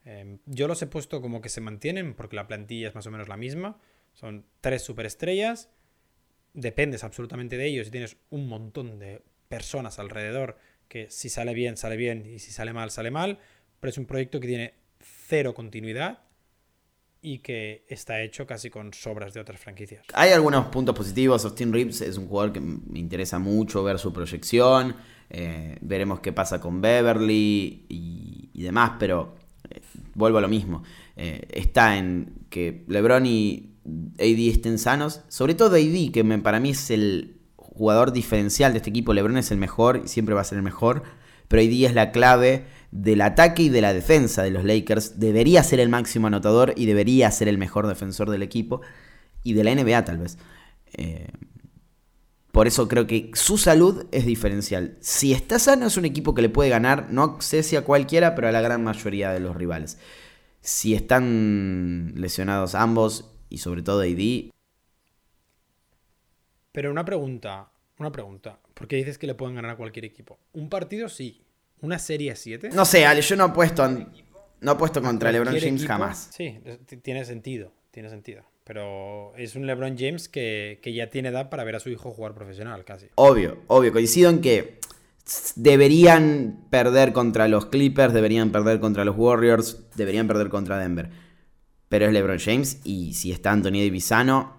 Em, yo los he puesto como que se mantienen porque la plantilla es más o menos la misma. Son tres superestrellas dependes absolutamente de ellos y tienes un montón de personas alrededor que si sale bien, sale bien y si sale mal, sale mal, pero es un proyecto que tiene cero continuidad y que está hecho casi con sobras de otras franquicias. Hay algunos puntos positivos. Austin Reeves es un jugador que me interesa mucho ver su proyección. Eh, veremos qué pasa con Beverly y, demás, pero eh, vuelvo a lo mismo. Eh, está en que LeBron y AD estén sanos. Sobre todo AD, que para mí es el jugador diferencial de este equipo. LeBron es el mejor y siempre va a ser el mejor. Pero AD es la clave del ataque y de la defensa de los Lakers. Debería ser el máximo anotador y debería ser el mejor defensor del equipo. Y de la NBA tal vez. Eh, por eso creo que su salud es diferencial. Si está sano es un equipo que le puede ganar, no sé si a cualquiera, pero a la gran mayoría de los rivales. Si están lesionados ambos y sobre todo AD. Pero una pregunta, una pregunta. ¿Por qué dices que le pueden ganar a cualquier equipo? Un partido sí, ¿Una serie 7? No sé, Ale, yo no apuesto, no apuesto contra LeBron James jamás. Sí, tiene sentido, tiene sentido. Pero es un LeBron James que, ya tiene edad para ver a su hijo jugar profesional, casi. Obvio, obvio. Coincido en que deberían perder contra los Clippers, deberían perder contra los Warriors, deberían perder contra Denver. Pero es LeBron James y si está Anthony Davis sano...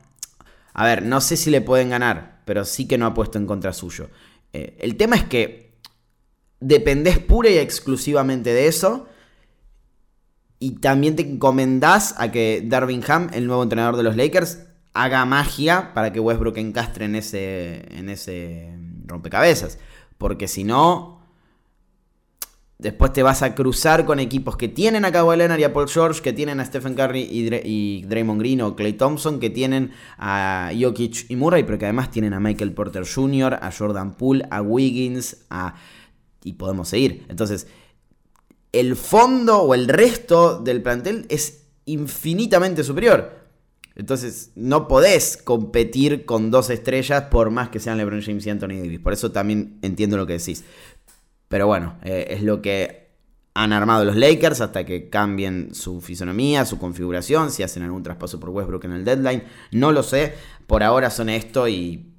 A ver, no sé si le pueden ganar, pero sí que no ha puesto en contra suyo. Eh, el tema es que dependés pura y exclusivamente de eso. Y también te encomendás a que Darvin Ham, el nuevo entrenador de los Lakers, haga magia para que Westbrook encastre en ese, en ese rompecabezas. Porque si no, después te vas a cruzar con equipos que tienen a Kawhi Leonard y a Paul George, que tienen a Stephen Curry y, y Draymond Green o Clay Thompson, que tienen a Jokic y Murray, pero que además tienen a Michael Porter Jr., a Jordan Poole, a Wiggins, a y podemos seguir. Entonces, el fondo o el resto del plantel es infinitamente superior. Entonces, no podés competir con dos estrellas por más que sean LeBron James y Anthony Davis. Por eso también entiendo lo que decís. Pero bueno, eh, es lo que han armado los Lakers hasta que cambien su fisonomía, su configuración, si hacen algún traspaso por Westbrook en el deadline. No lo sé. Por ahora son esto y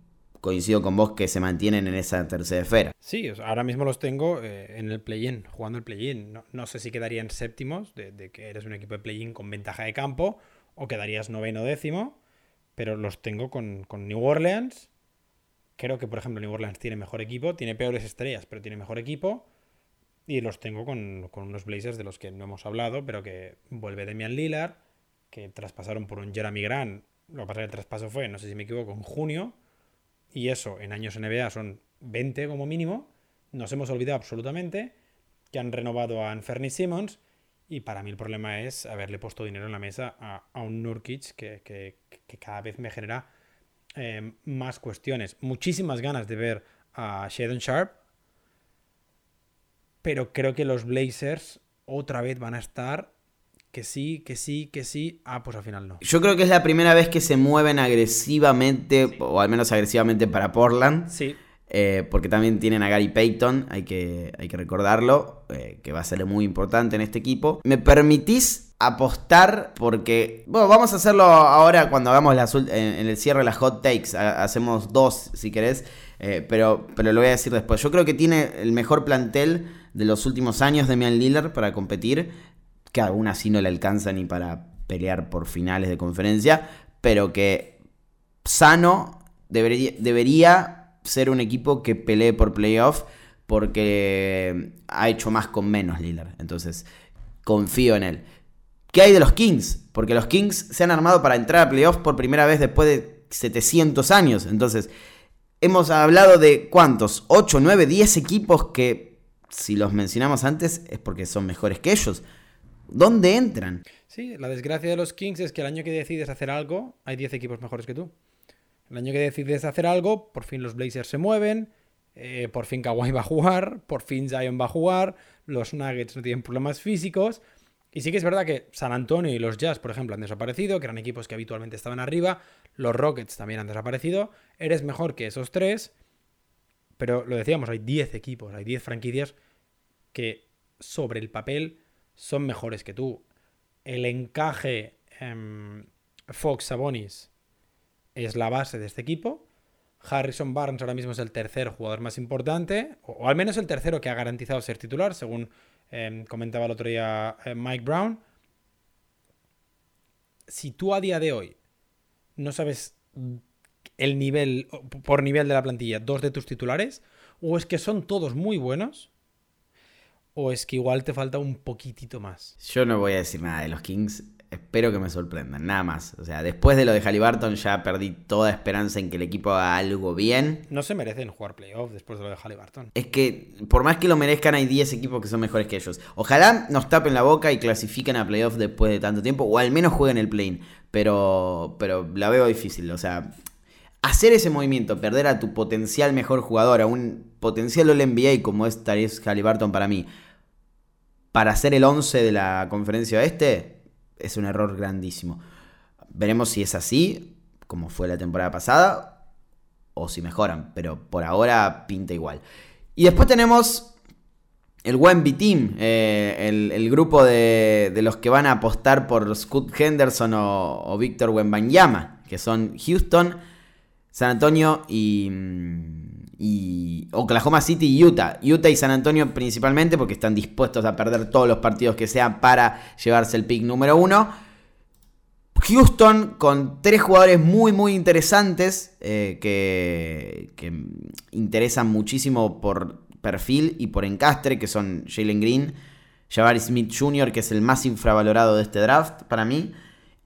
coincido con vos que se mantienen en esa tercera esfera. Sí, ahora mismo los tengo eh, en el play-in, jugando el play-in. No, sé si quedarían séptimos, de, que eres un equipo de play-in con ventaja de campo, o quedarías noveno décimo, pero los tengo con, New Orleans. Creo que, por ejemplo, New Orleans tiene mejor equipo, tiene peores estrellas, pero tiene mejor equipo. Y los tengo con, unos Blazers de los que no hemos hablado, pero que vuelve Demian Lillard, que traspasaron por un Jeremy Grant. Lo que pasa es que el traspaso fue, no sé si me equivoco, en junio y eso en años NBA son 20 como mínimo, nos hemos olvidado absolutamente que han renovado a Anferni Simmons y para mí el problema es haberle puesto dinero en la mesa a, un Nurkic que, cada vez me genera eh, más cuestiones. Muchísimas ganas de ver a Shadon Sharp, pero creo que los Blazers otra vez van a estar que sí, que sí, que sí. Ah, pues al final no. Yo creo que es la primera vez que se mueven agresivamente, o al menos agresivamente para Portland. Sí. Eh, porque también tienen a Gary Payton, hay que, hay que recordarlo, eh, que va a ser muy importante en este equipo. ¿Me permitís apostar? Porque, bueno, vamos a hacerlo ahora cuando hagamos en, el cierre las hot takes. hacemos dos, si querés, eh, pero, pero lo voy a decir después. Yo creo que tiene el mejor plantel de los últimos años de Mian Lillard para competir que aún así no le alcanza ni para pelear por finales de conferencia, pero que sano debería, debería ser un equipo que pelee por playoff porque ha hecho más con menos Lillard. Entonces, confío en él. ¿Qué hay de los Kings? Porque los Kings se han armado para entrar a playoff por primera vez después de 700 años. Entonces, hemos hablado de cuántos, 8, 9, 10 equipos que, si los mencionamos antes, es porque son mejores que ellos. ¿Dónde entran? Sí, la desgracia de los Kings es que el año que decides hacer algo, hay 10 equipos mejores que tú. El año que decides hacer algo, por fin los Blazers se mueven, eh, por fin Kawhi va a jugar, por fin Zion va a jugar, los Nuggets no tienen problemas físicos. Y sí que es verdad que San Antonio y los Jazz, por ejemplo, han desaparecido, que eran equipos que habitualmente estaban arriba. Los Rockets también han desaparecido. Eres mejor que esos tres. Pero lo decíamos, hay 10 equipos, hay 10 franquicias que sobre el papel son mejores que tú. El encaje Fox Sabonis es la base de este equipo, Harrison Barnes ahora mismo es el tercer jugador más importante, o al menos el tercero que ha garantizado ser titular, según eh, comentaba el otro día eh, Mike Brown. Si tú a día de hoy no sabes el nivel, por nivel de la plantilla, dos de tus titulares, o es que son todos muy buenos, o es que igual te falta un poquitito más. Yo no voy a decir nada de los Kings. Espero que me sorprendan, nada más. O sea, después de lo de Halliburton ya perdí toda esperanza en que el equipo haga algo bien. No se merecen jugar playoff después de lo de Halliburton. Es que, por más que lo merezcan, hay 10 equipos que son mejores que ellos. Ojalá nos tapen la boca y clasifiquen a playoff después de tanto tiempo, o al menos jueguen el play Pero, pero la veo difícil. O sea, hacer ese movimiento, perder a tu potencial mejor jugador, a un potencial All NBA como es Tyrese Halliburton para mí, para ser el 11 de la conferencia oeste, es un error grandísimo. Veremos si es así, como fue la temporada pasada, o si mejoran, pero por ahora pinta igual. Y después tenemos el Wemby Team, eh, el, el, grupo de, de, los que van a apostar por Scott Henderson o, o Víctor Wembanyama, que son Houston, San Antonio y, y, Oklahoma City y Utah. Utah y San Antonio principalmente porque están dispuestos a perder todos los partidos que sean para llevarse el pick número uno. Houston con tres jugadores muy muy interesantes eh, que, interesan muchísimo por perfil y por encastre, que son Jalen Green, Jabari Smith Jr., que es el más infravalorado de este draft para mí,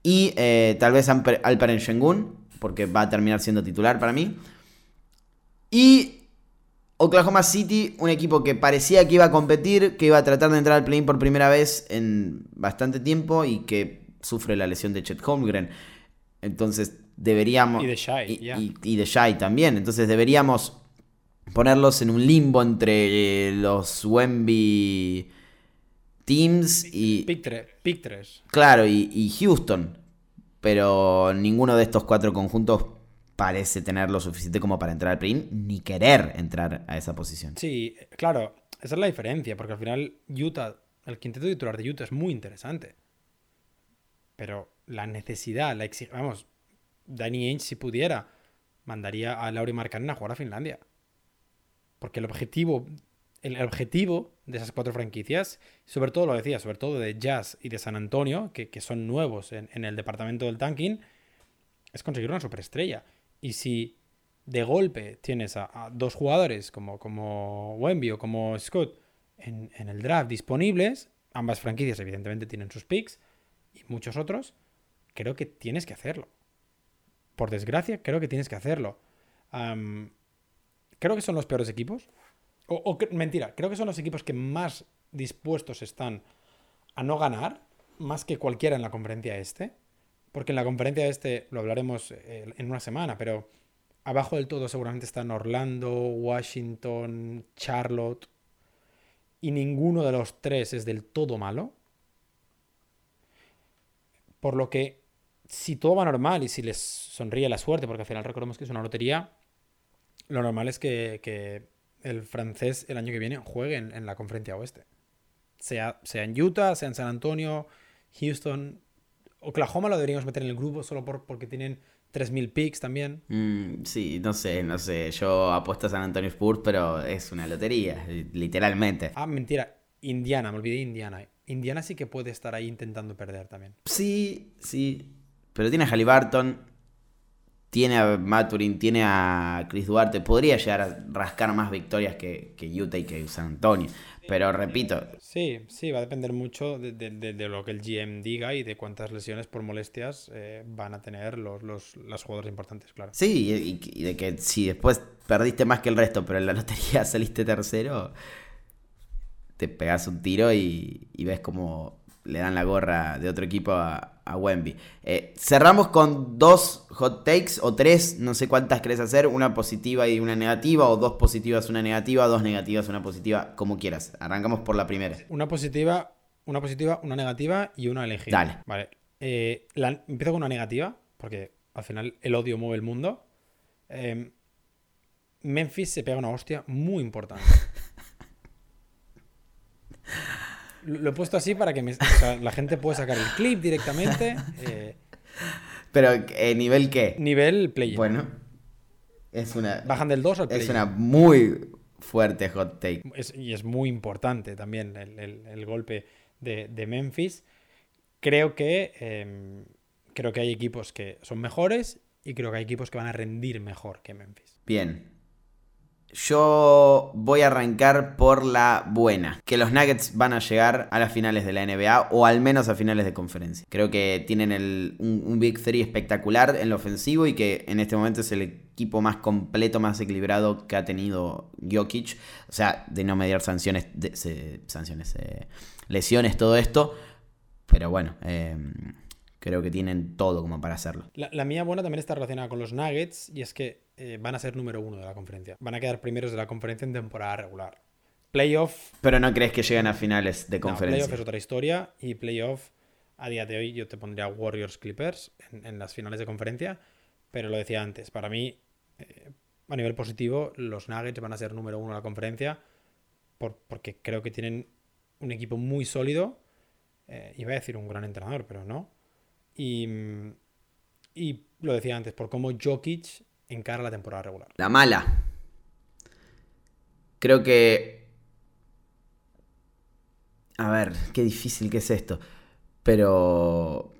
y eh, tal vez Alperen Shengun, porque va a terminar siendo titular para mí. Y Oklahoma City, un equipo que parecía que iba a competir, que iba a tratar de entrar al play-in por primera vez en bastante tiempo y que sufre la lesión de Chet Holmgren. Entonces deberíamos... Y de Shai. Y, y, y de Shai también. Entonces deberíamos ponerlos en un limbo entre eh, los Wemby Teams y... Pick 3. Pick 3. Claro, y, y Houston. Pero ninguno de estos cuatro conjuntos parece tener lo suficiente como para entrar al play ni querer entrar a esa posición. Sí, claro, esa es la diferencia, porque al final Utah, el quinteto titular de Utah es muy interesante. Pero la necesidad, la exigencia, vamos, Danny Ainge si pudiera, mandaría a Lauri Markkanen a jugar a Finlandia. Porque el objetivo, el objetivo de esas cuatro franquicias, sobre todo lo decía, sobre todo de Jazz y de San Antonio, que, que son nuevos en, en el departamento del tanking, es conseguir una superestrella. Y si de golpe tienes a, dos jugadores como, como Wemby o como Scott en, en, el draft disponibles, ambas franquicias evidentemente tienen sus picks y muchos otros, creo que tienes que hacerlo. Por desgracia, creo que tienes que hacerlo. Creo que son los peores equipos. O, mentira, creo que son los equipos que más dispuestos están a no ganar, más que cualquiera en la conferencia este. Porque en la conferencia este lo hablaremos eh, en una semana, pero abajo del todo seguramente están Orlando, Washington, Charlotte. Y ninguno de los tres es del todo malo. Por lo que, si todo va normal y si les sonríe la suerte, porque al final recordemos que es una lotería, lo normal es que, que el francés el año que viene juegue en, la conferencia oeste. Sea, sea en Utah, sea en San Antonio, Houston, Oklahoma lo deberíamos meter en el grupo solo por, porque tienen 3.000 picks también. Mm, sí, no sé, no sé. Yo apuesto a San Antonio Spurs, pero es una lotería, literalmente. Ah, mentira. Indiana, me olvidé de Indiana. Indiana sí que puede estar ahí intentando perder también. Sí, sí. Pero tiene a Halliburton, tiene a Maturin, tiene a Chris Duarte. Podría llegar a rascar más victorias que, que Utah y que San Antonio. Pero repito. Sí, sí, va a depender mucho de, de, de, de, lo que el GM diga y de cuántas lesiones por molestias eh, van a tener los, los, los, jugadores importantes, claro. Sí, y, y, de que si después perdiste más que el resto, pero en la lotería saliste tercero, te pegas un tiro y, y ves como le dan la gorra de otro equipo a, a Wemby. Eh, cerramos con dos hot takes o tres, no sé cuántas querés hacer, una positiva y una negativa, o dos positivas, una negativa, dos negativas, una positiva, como quieras. Arrancamos por la primera. Una positiva, una positiva, una negativa y una elegida. Dale. Vale. Eh, la, empiezo con una negativa, porque al final el odio mueve el mundo. Eh, Memphis se pega una hostia muy importante. lo he puesto así para que me, o sea, la gente pueda sacar el clip directamente. Eh, Pero, ¿eh, ¿nivel qué? Nivel play. Bueno. Es una, Bajan del 2 al es play-in. una muy fuerte hot take. Es- y es muy importante también el, el- el golpe de, de Memphis. Creo que, em, creo que hay equipos que son mejores y creo que hay equipos que van a rendir mejor que Memphis. Bien. Yo voy a arrancar por la buena. Que los Nuggets van a llegar a las finales de la NBA o al menos a finales de conferencia. Creo que tienen un, Big Three espectacular en lo ofensivo y que en este momento es el equipo más completo, más equilibrado que ha tenido Jokic. O sea, de no mediar sanciones, se- sanciones, lesiones, todo esto. Pero bueno, eh, creo que tienen todo como para hacerlo. La, la mía buena también está relacionada con los Nuggets y es que eh, van a ser número uno de la conferencia. Van a quedar primeros de la conferencia en temporada regular. Playoff, Pero no crees que lleguen a finales de no, conferencia. playoff es otra historia y playoff a día de hoy yo te pondría Warriors Clippers en, en las finales de conferencia, pero lo decía antes, para mí eh, a nivel positivo los Nuggets van a ser número uno de la conferencia por- porque creo que tienen un equipo muy sólido, eh, iba a decir un gran entrenador, pero no. Y, mm, y lo decía antes, por cómo Jokic encara la temporada regular. La mala. Creo que... A ver, qué difícil que es esto. Pero...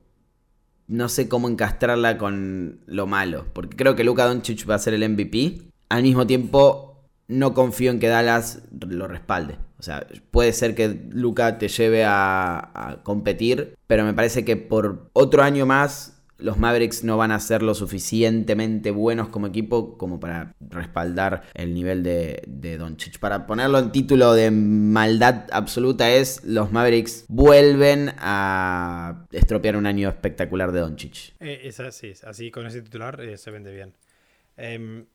No sé cómo encastrarla con lo malo. Porque creo que Luka Doncic va a ser el MVP. Al mismo tiempo, no confío en que Dallas lo respalde. O sea, puede ser que Luka te lleve a competir. Pero me parece que por otro año más los Mavericks no van a ser lo suficientemente buenos como equipo como para respaldar el nivel de, de Doncic. Para ponerlo en título de maldad absoluta es los Mavericks vuelven a estropear un año espectacular de Doncic. Eh, es así, así con ese titular eh, se vende bien. Em,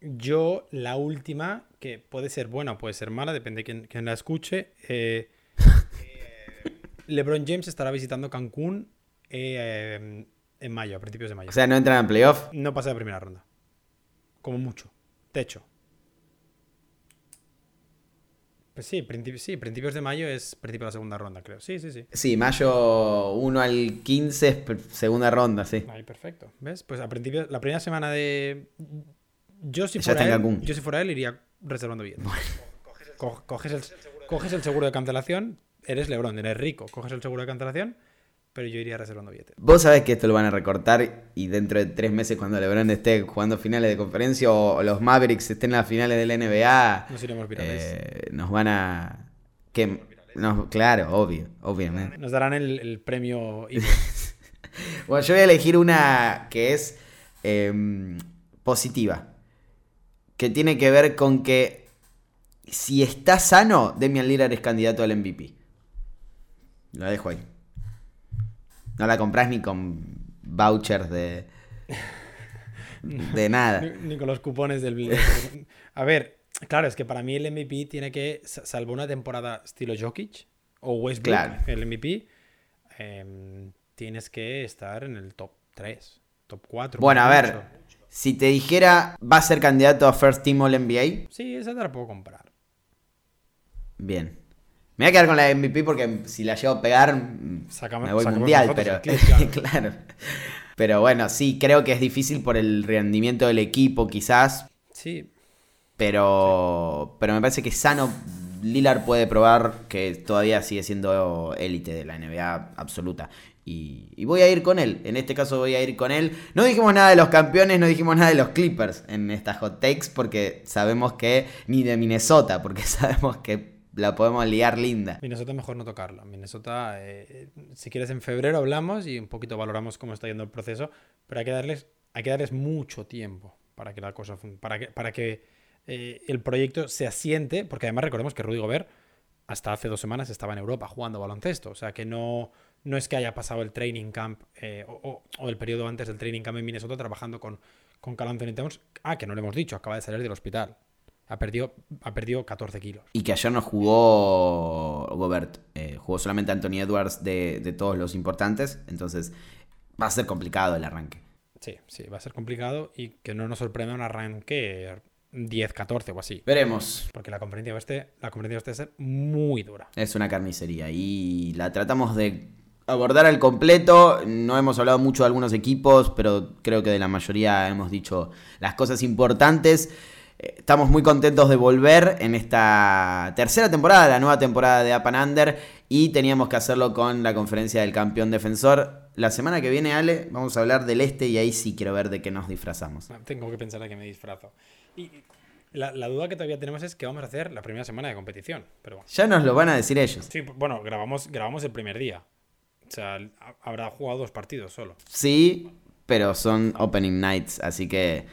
yo, la última, que puede ser buena o puede ser mala, depende de quién, quién la escuche. eh, LeBron James estará visitando Cancún eh, em, en mayo, a principios de mayo. O sea, no entran en playoff. no pasa de primera ronda. Como mucho. Techo. Pues sí, principi- sí, principios de mayo es principio de la segunda ronda, creo. Sí, sí, sí. Sí, mayo 1 al 15 es segunda ronda, sí. Ahí, perfecto. ¿Ves? Pues a principios, la primera semana de. Yo si fuera él, yo si fuera él iría reservando. Co- coges, el, coges el seguro de cancelación, eres Lebron, eres rico, coges el seguro de cancelación, pero yo iría reservando billetes. Vos sabés que esto lo van a recortar y dentro de tres meses cuando LeBron esté jugando finales de conferencia o los Mavericks estén en las finales de la NBA, Nos iremos virales. eh, nos van a... Que, nos- claro, obvio, obviamente. Nos darán el, el premio. Bueno, yo voy a elegir una que es em, positiva. Que tiene que ver con que si está sano, Demian Lillard es candidato al MVP. Lo dejo ahí. No la compras ni con vouchers de. de nada. Ni, ni con los cupones del. A ver, claro, es que para mí el MVP tiene que, sa- salvo una temporada estilo Jokic o Westbrook, Claro. el MVP, em, tienes que estar en el top 3, top 4. Bueno, a ver. Si te dijera va a ser candidato a First Team All NBA, Sí, esa te la puedo comprar. bien. Me voy a quedar con la MVP porque si la llevo a pegar, mm, me voy mundial, pero claro. Pero bueno, sí, creo que es difícil por el rendimiento del equipo, quizás. Sí, Pero, pero me parece que sano Lillard puede probar que todavía sigue siendo élite de la NBA absoluta. Y, y voy a ir con él. En este caso voy a ir con él. No dijimos nada de los campeones, no dijimos nada de los Clippers en estas hot takes porque sabemos que ni de Minnesota, porque sabemos que la podemos liar linda. Minnesota mejor no tocarlo. Minnesota, eh, si quieres en febrero hablamos y un poquito valoramos cómo está yendo el proceso, pero hay que darles, hay que darles mucho tiempo para que la cosa para que, para que eh, el proyecto se asiente, porque además recordemos que Rudy Gobert hasta hace dos semanas estaba en Europa jugando baloncesto, o sea que no, no es que haya pasado el training camp eh, o, el periodo antes del training camp en Minnesota trabajando con, con Carl Anthony. Ah, que no lo hemos dicho, acaba de salir del hospital. Ha perdido, ha perdido 14 kilos. Y que ayer no jugó Gobert. eh, jugó solamente Anthony Edwards de, de todos los importantes. Entonces va a ser complicado el arranque. Sí, sí, va a ser complicado y que no nos sorprenda un arranque 10-14 o así. Veremos. Porque la conferencia oeste, la conferencia oeste va a ser muy dura. Es una carnicería y la tratamos de abordar al completo. No hemos hablado mucho de algunos equipos, pero creo que de la mayoría hemos dicho las cosas importantes. Estamos muy contentos de volver en esta tercera temporada, la nueva temporada de Up and Under, y teníamos que hacerlo con la conferencia del campeón defensor. La semana que viene, Ale, vamos a hablar del este y ahí sí quiero ver de qué nos disfrazamos. Tengo que pensar a qué me disfrazo. Y la, la duda que todavía tenemos es qué vamos a hacer la primera semana de competición. Pero bueno. Ya nos lo van a decir ellos. Sí, bueno, grabamos, grabamos el primer día. O sea, ha- habrá jugado dos partidos solo. Sí, pero son opening nights, así que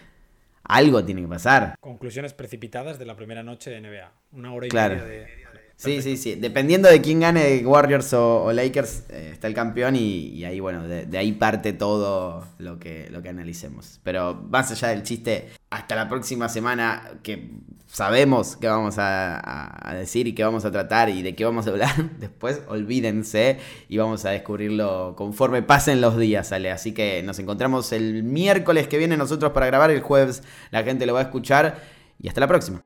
algo tiene que pasar. Conclusiones precipitadas de la primera noche de NBA. Una hora y Claro. media de. Sí, sí, sí. Dependiendo de quién gane, Warriors o, o Lakers, eh, está el campeón y, y ahí, bueno, de, de ahí parte todo lo que, lo que analicemos. Pero más allá del chiste, hasta la próxima semana que sabemos qué vamos a, a- a decir y qué vamos a tratar y de qué vamos a hablar, después olvídense y vamos a descubrirlo conforme pasen los días, ¿sale? Así que nos encontramos el miércoles que viene nosotros para grabar, el jueves la gente lo va a escuchar y hasta la próxima.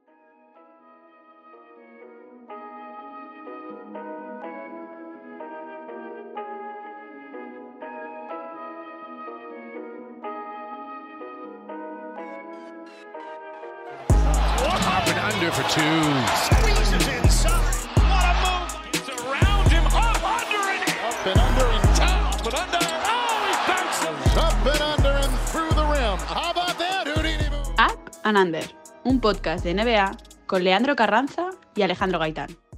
And Under, un podcast de NBA con Leandro Carranza y Alejandro Gaitán.